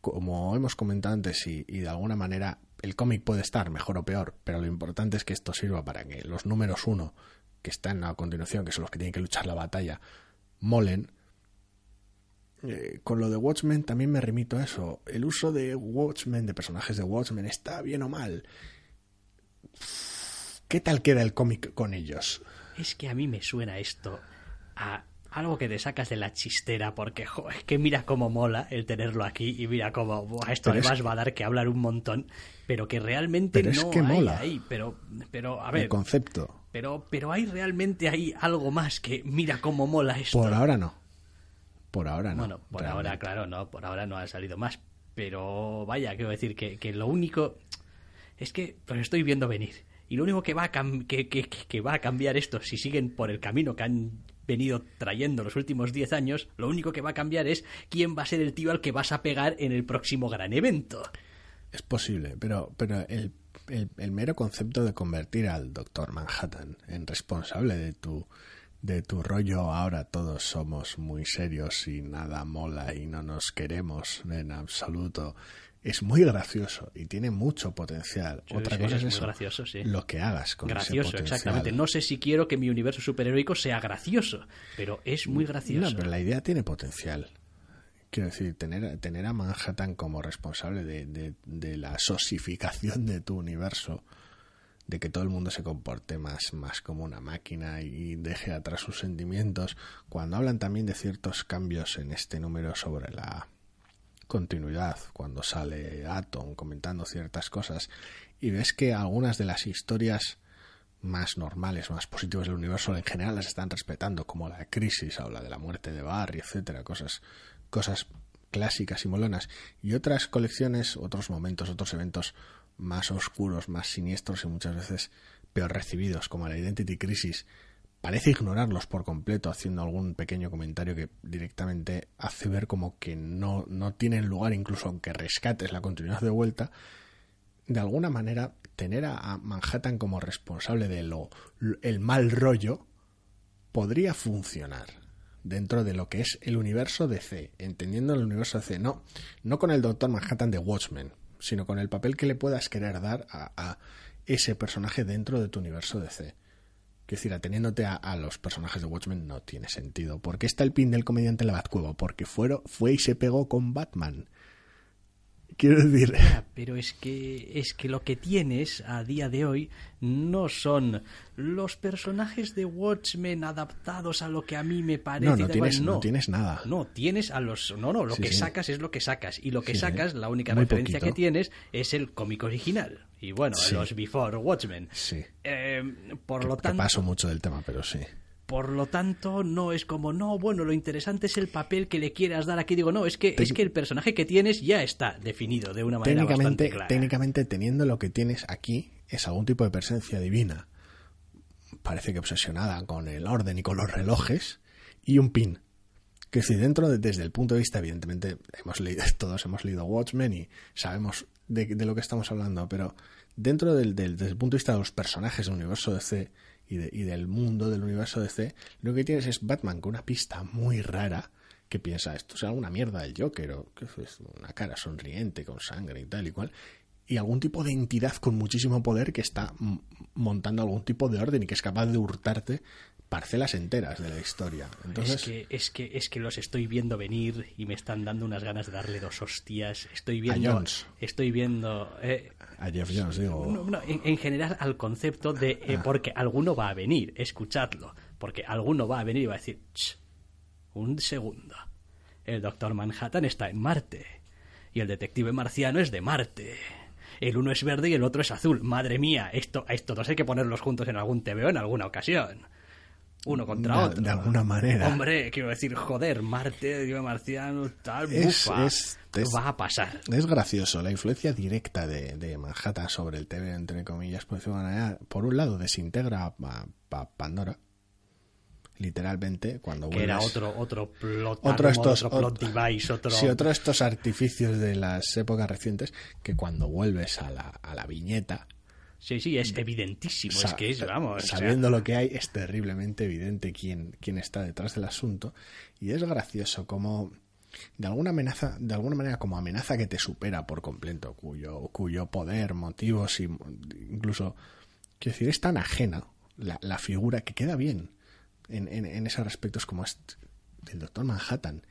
como hemos comentado antes, y, y de alguna manera el cómic puede estar mejor o peor, pero lo importante es que esto sirva para que los números uno, que están a continuación, que son los que tienen que luchar la batalla, molen eh, con lo de Watchmen también me remito a eso. El uso de Watchmen, de personajes de Watchmen, está bien o mal. ¿Qué tal queda el cómic con ellos? Es que a mí me suena esto a algo que te sacas de la chistera porque es que mira cómo mola el tenerlo aquí y mira cómo esto además va a dar que hablar un montón pero que realmente pero no es que hay mola. ahí pero pero a ver el concepto pero pero hay realmente hay algo más que mira cómo mola esto por ahora no por ahora no. Bueno, por ahora, claro, no, por ahora no ha salido más. Pero vaya, quiero decir que, que lo único es que pues estoy viendo venir. Y lo único que va, a que, que, que, va a cambiar esto, si siguen por el camino que han venido trayendo los últimos 10 años, lo único que va a cambiar es quién va a ser el tío al que vas a pegar en el próximo gran evento. Es posible, pero, pero el, el, el mero concepto de convertir al Doctor Manhattan en responsable de tu de tu rollo ahora todos somos muy serios y nada mola y no nos queremos en absoluto es muy gracioso y tiene mucho potencial. Sí, Otra sí, cosa es, eso, gracioso, sí. lo que hagas con gracioso, ese exactamente. No sé si quiero que mi universo superheroico sea gracioso, pero es muy gracioso. No, pero la idea tiene potencial. Quiero decir, tener, tener a Manhattan como responsable de, de, de la sosificación de tu universo de que todo el mundo se comporte más, más como una máquina y deje atrás sus sentimientos, cuando hablan también de ciertos cambios en este número sobre la continuidad, cuando sale Atom comentando ciertas cosas, y ves que algunas de las historias más normales, más positivas del universo en general las están respetando, como la crisis o la de la muerte de Barry, etcétera, cosas, cosas clásicas y molonas, y otras colecciones, otros momentos, otros eventos más oscuros, más siniestros y muchas veces peor recibidos, como la Identity Crisis, parece ignorarlos por completo, haciendo algún pequeño comentario que directamente hace ver como que no, no tienen lugar, incluso aunque rescates la continuidad de vuelta, de alguna manera tener a Manhattan como responsable de lo el mal rollo podría funcionar dentro de lo que es el universo DC, entendiendo el universo DC, no, no con el Doctor Manhattan de Watchmen, sino con el papel que le puedas querer dar a, ese personaje dentro de tu universo DC. Quiero decir, ateniéndote a, a, los personajes de Watchmen no tiene sentido. ¿Por qué está el pin del comediante en la? Porque fue y se pegó con Batman. Quiero decir. Pero es que es que lo que tienes a día de hoy no son los personajes de Watchmen adaptados a lo que a mí me parece. No, no, tienes, no. no tienes nada. No, tienes a los. No, no, lo Sí, que sí. sacas es lo que sacas. Y lo que Sí, sacas, la única referencia poquito. que tienes es el cómic original. Y bueno, los Before Watchmen. Sí. Eh, por lo tanto. paso mucho del tema, pero sí. Por lo tanto, no es como, no, bueno, lo interesante es el papel que le quieras dar aquí. Digo, no, es que, es que el personaje que tienes ya está definido de una manera bastante Técnicamente, clara. técnicamente, teniendo lo que tienes aquí, es algún tipo de presencia divina. Parece que obsesionada con el orden y con los relojes. Y un pin. Que si dentro, de- desde el punto de vista, evidentemente, hemos leído, *laughs* todos hemos leído Watchmen y sabemos de, de lo que estamos hablando, pero dentro del, del- desde el punto de vista de los personajes del universo DC y, de- y del mundo del universo DC, lo que tienes es Batman con una pista muy rara que piensa, esto será una mierda del Joker o que es una cara sonriente con sangre y tal y cual. Y algún tipo de entidad con muchísimo poder que está montando algún tipo de orden y que es capaz de hurtarte parcelas enteras de la historia. Entonces, es, que, es, que, es que los estoy viendo venir y me están dando unas ganas de darle dos hostias. Estoy viendo. Jones. Estoy viendo. eh, a Jeff Jones digo, no, no, en, en general al concepto de. Ah. eh, porque alguno va a venir, escuchadlo. Porque alguno va a venir y va a decir. "Ch, un segundo. El doctor Manhattan está en Marte. Y el detective marciano es de Marte. El uno es verde y el otro es azul. Madre mía, esto, a estos dos hay que ponerlos juntos en algún TVO en alguna ocasión. Uno contra de, otro. de alguna manera. Hombre, quiero decir, joder, Marte, Dios marciano, tal, Es- bufa. es- es- va a pasar. Es gracioso la influencia directa de, de Manhattan sobre el TV, entre comillas, por decirlo de manera. Por un lado, desintegra a, a Pandora, literalmente, cuando Que era vuelves- otro, otro plot, otro estos otro plot ot- device, otro... sí, otro de estos artificios de las épocas recientes que cuando vuelves a la, a la viñeta Sí, sí, es evidentísimo. sa- es que es, vamos. o sea, sabiendo lo que hay es terriblemente evidente quién, quién está detrás del asunto y es gracioso como de alguna amenaza de alguna manera como amenaza que te supera por completo cuyo cuyo poder motivos y incluso quiero decir es tan ajena la, la figura que queda bien en, en, en esos aspectos como es del Doctor Manhattan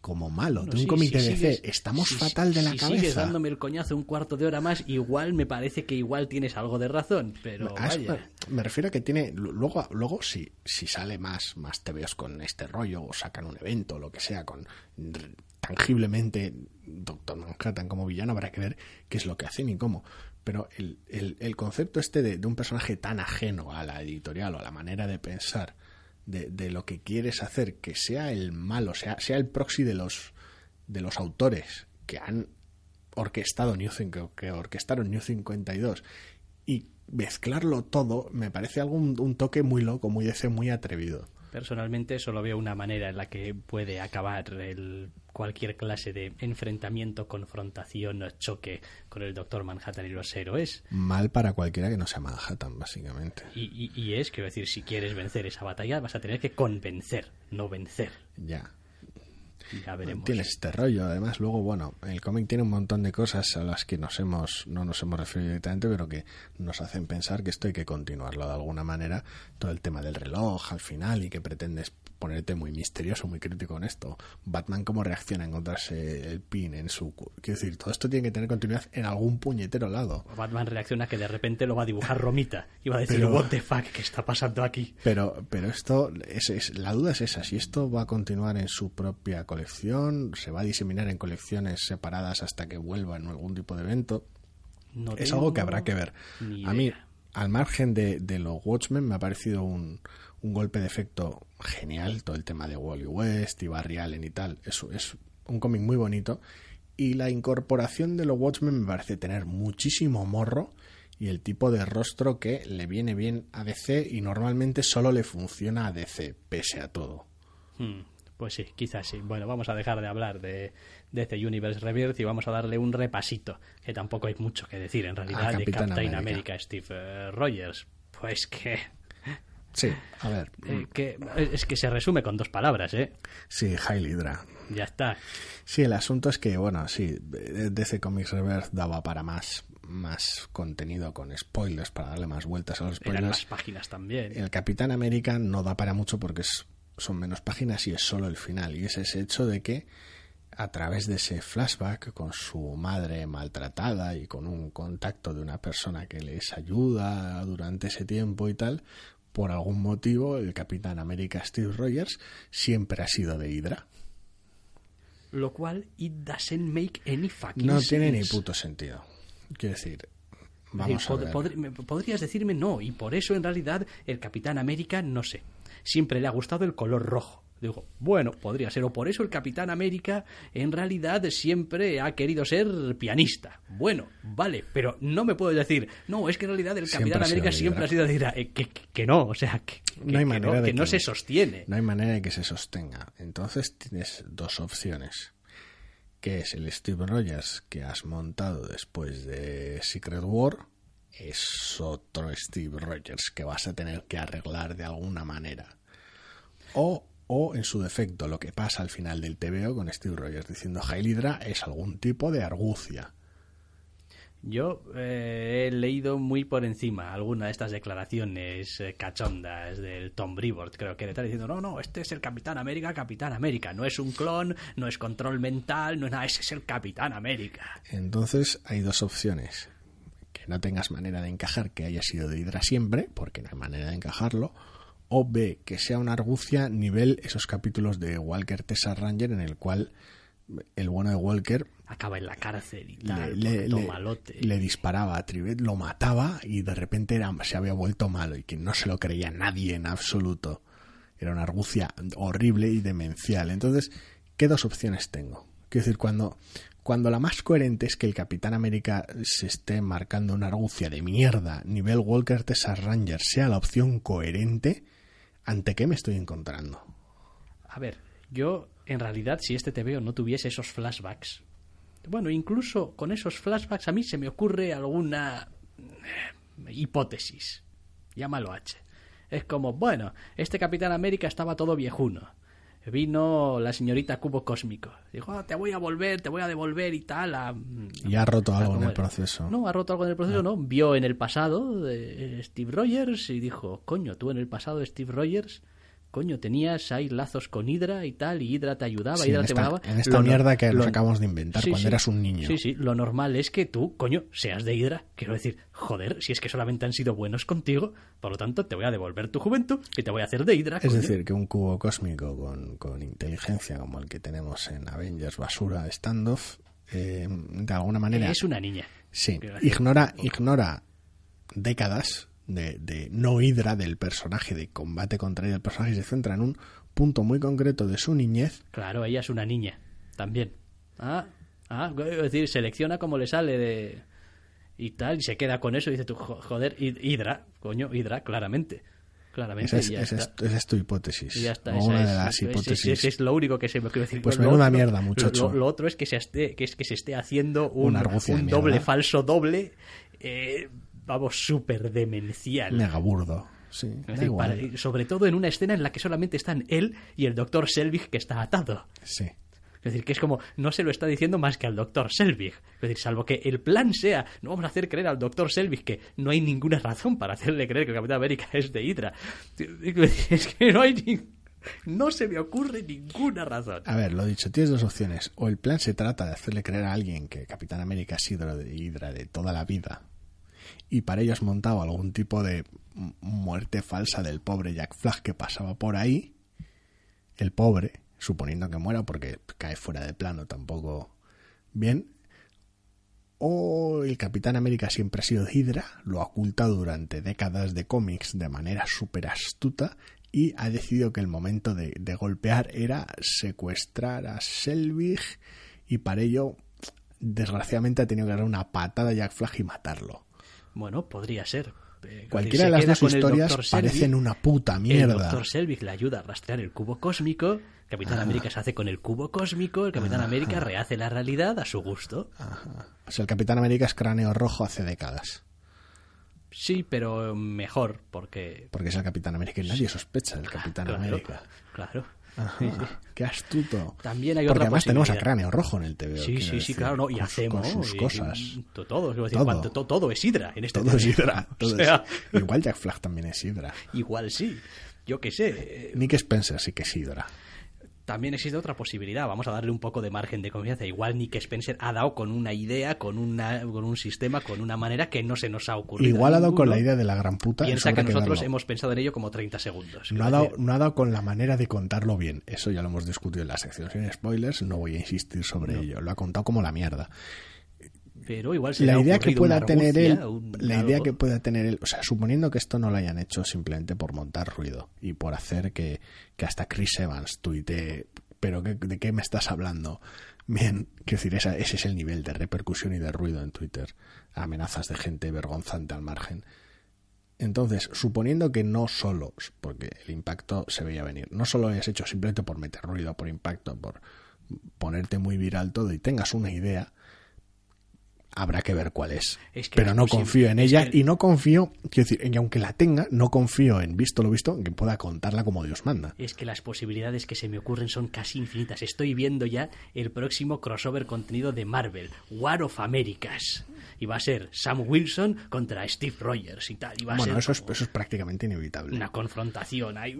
como malo bueno, de un sí, cómic si de sigues- estamos fatal de la si cabeza sigues dándome el coñazo un cuarto de hora más, igual me parece que igual tienes algo de razón, pero vaya. me, refiero a que tiene. Luego, luego si, si sale más, más TVOs con este rollo, o sacan un evento, o lo que sea, con tangiblemente Doctor Manhattan como villano, habrá que ver qué es lo que hacen y cómo. Pero el, el, el concepto este de, de un personaje tan ajeno a la editorial o a la manera de pensar de, de lo que quieres hacer, que sea el malo, sea, sea el proxy de los, de los autores que han orquestado New Cin- que orquestaron New 52 y mezclarlo todo me parece algo un, toque muy loco, muy DC, muy atrevido. Personalmente solo veo una manera en la que puede acabar el, cualquier clase de enfrentamiento, confrontación o choque con el Doctor Manhattan y los héroes. Mal para cualquiera que no sea Manhattan, básicamente. Y, y- y es, quiero decir, si quieres vencer esa batalla, vas a tener que convencer, no vencer. Ya. Ya veremos. Tienes este rollo, además luego, bueno, el cómic tiene un montón de cosas a las que nos hemos, no nos hemos referido directamente, pero que nos hacen pensar que esto hay que continuarlo de alguna manera. Todo el tema del reloj al final y que pretendes ponerte muy misterioso, muy crítico con esto. Batman cómo reacciona a encontrarse el pin en su... Quiero decir, todo esto tiene que tener continuidad en algún puñetero lado. Batman reacciona que de repente lo va a dibujar Romita y va a decir, Pero- what the fuck, ¿qué está pasando aquí? Pero, pero esto, es, es- la duda es esa, si esto va a continuar en su propia colección, se va a diseminar en colecciones separadas hasta que vuelva en algún tipo de evento. No es algo que habrá que ver. A mí, al margen de, de los Watchmen, me ha parecido un, un golpe de efecto genial, todo el tema de Wally West y Barry Allen y tal. Es, es un cómic muy bonito. Y la incorporación de los Watchmen me parece tener muchísimo morro y el tipo de rostro que le viene bien a DC y normalmente solo le funciona a DC, pese a todo. Hmm, Pues sí, quizás sí. Bueno, vamos a dejar de hablar de, de este Universe Rebirth y vamos a darle un repasito, que tampoco hay mucho que decir en realidad, de Captain América. America, Steve eh, Rogers. Pues que, Sí, a ver. eh, que es que se resume con dos palabras, ¿eh? Sí, Hail Hydra. Ya está. Sí, el asunto es que, bueno, sí, DC Comics Reverse daba para más, más contenido con spoilers, para darle más vueltas a los Eran spoilers. más páginas también. El Capitán América no da para mucho porque es- son menos páginas y es solo el final. Y es ese hecho de que a través de ese flashback con su madre maltratada y con un contacto de una persona que les ayuda durante ese tiempo y tal, por algún motivo el Capitán América Steve Rogers siempre ha sido de Hydra. Lo cual, it doesn't make any fucking No tiene ni puto sentido. Quiero decir, vamos decir, a pod- ver. podrías decirme no, y por eso en realidad el Capitán América, no sé, siempre le ha gustado el color rojo. Digo, bueno, podría ser, o por eso el Capitán América en realidad siempre ha querido ser pianista. Bueno, vale, pero no me puedes decir, no, es que en realidad el Capitán América siempre ha sido de Hydra. Eh, que, que- no, o sea, que, No hay que manera no, de que no se sostiene. No hay manera de que se sostenga. Entonces tienes dos opciones. Que es el Steve Rogers que has montado después de Secret War. Es otro Steve Rogers que vas a tener que arreglar de alguna manera. O, o en su defecto, lo que pasa al final del TVO con Steve Rogers diciendo Hail Hydra es algún tipo de argucia. Yo eh, he leído muy por encima alguna de estas declaraciones eh, cachondas del Tom Brevoort, creo que le está diciendo, no, no, este es el Capitán América, Capitán América, no es un clon, no es control mental, no es nada, ese es el Capitán América. Entonces hay dos opciones. Que no tengas manera de encajar que haya sido de Hydra siempre, porque no hay manera de encajarlo. O B, que sea una argucia nivel esos capítulos de Walker Tessa Ranger en el cual el bueno de Walker Acaba en la cárcel y le, tal, le disparaba a Trivet, lo mataba y de repente era, se había vuelto malo y que no se lo creía nadie en absoluto. Era una argucia horrible y demencial. Entonces, ¿qué dos opciones tengo? Quiero decir, cuando, cuando la más coherente es que el Capitán América se esté marcando una argucia de mierda, nivel Walker Texas Ranger, sea la opción coherente, ¿ante qué me estoy encontrando? A ver, yo en realidad si este TVO no tuviese esos flashbacks, bueno, incluso con esos flashbacks a mí se me ocurre alguna eh, hipótesis. Llámalo H. Es como, bueno, este Capitán América estaba todo viejuno. Vino la señorita Cubo Cósmico. Dijo, "Ah, te voy a volver, te voy a devolver y tal. A... Y ha roto a algo en el proceso. No, ha roto algo en el proceso, no. Vio en el pasado de Steve Rogers y dijo, coño, tú en el pasado de Steve Rogers, coño, tenías ahí lazos con Hydra y tal, y Hydra te ayudaba, Sí, Hydra te mandaba. en esta Lo mierda que lo- nos acabamos de inventar Sí, cuando sí. eras un niño. Sí, sí, lo normal es que tú, coño, seas de Hydra. Quiero decir, joder, si es que solamente han sido buenos contigo, por lo tanto te voy a devolver tu juventud y te voy a hacer de Hydra. Es coño. decir, que un cubo cósmico con, con inteligencia como el que tenemos en Avengers Basura Standoff, eh, de alguna manera, es una niña. sí, ignora, ignora décadas de, de no hidra del personaje, de combate contra ella del personaje, se centra en un punto muy concreto de su niñez. Claro, ella es una niña, también. Ah, ah, es decir, selecciona como le sale de... Y tal, y se queda con eso y dice tú, "Jo- joder, Hid- Hydra, coño, Hydra, claramente. Claramente, Esa es, y ya esa es- está. esa es tu hipótesis. Y ya está, o una de las hipótesis. es lo único que se me quiero decir. Pues menuda otro- mierda, muchacho. Lo, lo otro es que se esté, que es que se esté haciendo un, Una un doble falso doble, eh, vamos, súper demencial. Mega burdo. Sí, decir, para- sobre todo en una escena en la que solamente están él y el doctor Selvig que está atado. Sí. Es decir, que es como, no se lo está diciendo más que al doctor Selvig. Es decir, salvo que el plan sea, no vamos a hacer creer al doctor Selvig que no hay ninguna razón para hacerle creer que el Capitán América *laughs* es de Hydra. *laughs* Es que no hay ni... No se me ocurre ninguna razón. A ver, lo dicho, tienes dos opciones. O el plan se trata de hacerle creer a alguien que Capitán América es Hydra de, Hydra de toda la vida. Y para ello has montado algún tipo de muerte falsa del pobre Jack Flag que pasaba por ahí. El pobre, suponiendo que muera porque cae fuera de plano tampoco bien. O el Capitán América siempre ha sido Hydra, lo ha ocultado durante décadas de cómics de manera súper astuta y ha decidido que el momento de, de golpear era secuestrar a Selvig y para ello, desgraciadamente, ha tenido que dar una patada a Jack Flag y matarlo. Bueno, podría ser. Eh, Cualquiera de las dos el historias parecen una puta El mierda. doctor Selvig le ayuda a rastrear el cubo cósmico. Capitán América se hace con el cubo cósmico. El Capitán América rehace la realidad a su gusto. Ajá. O sea, el Capitán América es cráneo rojo hace décadas. Sí, pero mejor, porque. Porque es el Capitán América y nadie sospecha del Capitán claro, América. Claro. Ajá, Sí, sí. Qué astuto. También hay Porque otra además tenemos a. Cráneo Rojo en el TV. Sí, sí, sí, claro, no, y con, hacemos con sus y- cosas. y- to- todo, quiero decir, Todo. todo es Hydra en este Todo es tema. Hydra. *laughs* todo O sea, es- Igual Jack Flag también es Hydra. igual sí. Yo qué sé. eh, Nick Spencer sí que es Hydra. También existe otra posibilidad. Vamos a darle un poco de margen de confianza. Igual Nick Spencer ha dado con una idea, con una, con un sistema, con una manera que no se nos ha ocurrido. Igual ha dado con la idea de la gran puta. Piensa que nosotros hemos pensado en ello como 30 segundos. No ha, dado, no ha dado con la manera de contarlo bien. Eso ya lo hemos discutido en la sección sin spoilers. No voy a insistir sobre ello. Lo ha contado como la mierda. Pero igual se La idea que pueda tener él, un la idea que pueda tener él, o sea, suponiendo que esto no lo hayan hecho simplemente por montar ruido y por hacer que, que hasta Chris Evans tuitee, pero ¿qué- ¿de qué me estás hablando? Bien, quiero decir, esa- ese es el nivel de repercusión y de ruido en Twitter. Amenazas de gente vergonzante al margen. Entonces, suponiendo que no solo, porque el impacto se veía venir, no solo lo hayas hecho simplemente por meter ruido, por impacto, por ponerte muy viral todo y tengas una idea, habrá que ver cuál es. Es que Pero no posible. confío en Es ella que- y no confío, quiero decir, en que aunque la tenga, no confío en visto lo visto, en que pueda contarla como Dios manda. Es que las posibilidades que se me ocurren son casi infinitas. Estoy viendo ya el próximo crossover contenido de Marvel, War of Americas. Y va a ser Sam Wilson contra Steve Rogers y tal. Y va a Bueno, ser eso es, como eso es prácticamente inevitable. una confrontación ahí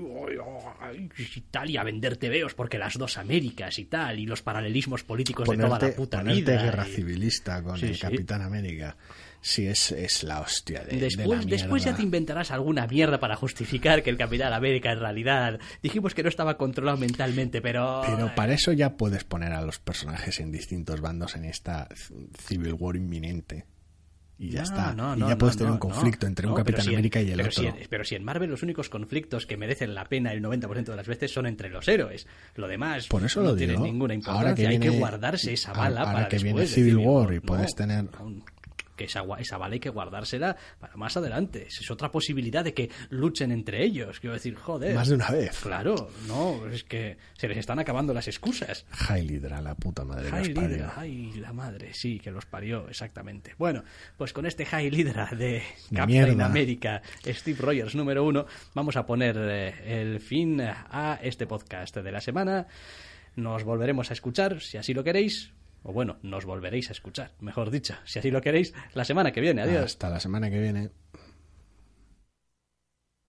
y tal, y a vender tebeos porque las dos Américas y tal, y los paralelismos políticos de toda la puta ponerte vida. guerra y- civilista con Sí, el sí. Capitán América. Sí, es, es la hostia de, de Después, la después ya te inventarás alguna mierda para justificar que el Capitán América en realidad dijimos que no estaba controlado mentalmente, pero Pero para eso ya puedes poner a los personajes en distintos bandos en esta Civil War inminente. Y ya No, está. no, y ya puedes tener un conflicto entre un Capitán si en- América y el pero otro. Si en, pero si en Marvel los únicos conflictos que merecen la pena el 90% de las veces son entre los héroes. Lo demás Por eso no lo tiene digo. ninguna Ahora que importancia. Hay que viene- guardarse esa bala ahora para que viene después Civil decir, War y puedes tener- que esa, esa bala hay que guardársela para más adelante. Es otra posibilidad de que luchen entre ellos. Quiero decir, joder. Más de una vez. Claro, no, es que se les están acabando las excusas. Heil Hydra, la puta madre High ay, la madre, sí, que los parió, exactamente. Bueno, pues con este Hydra de Captain. América, Steve Rogers número uno, vamos a poner eh, el fin a este podcast de la semana. Nos volveremos a escuchar, si así lo queréis, o bueno, nos volveréis a escuchar, mejor dicho, si así lo queréis, la semana que viene. Adiós. Hasta la semana que viene.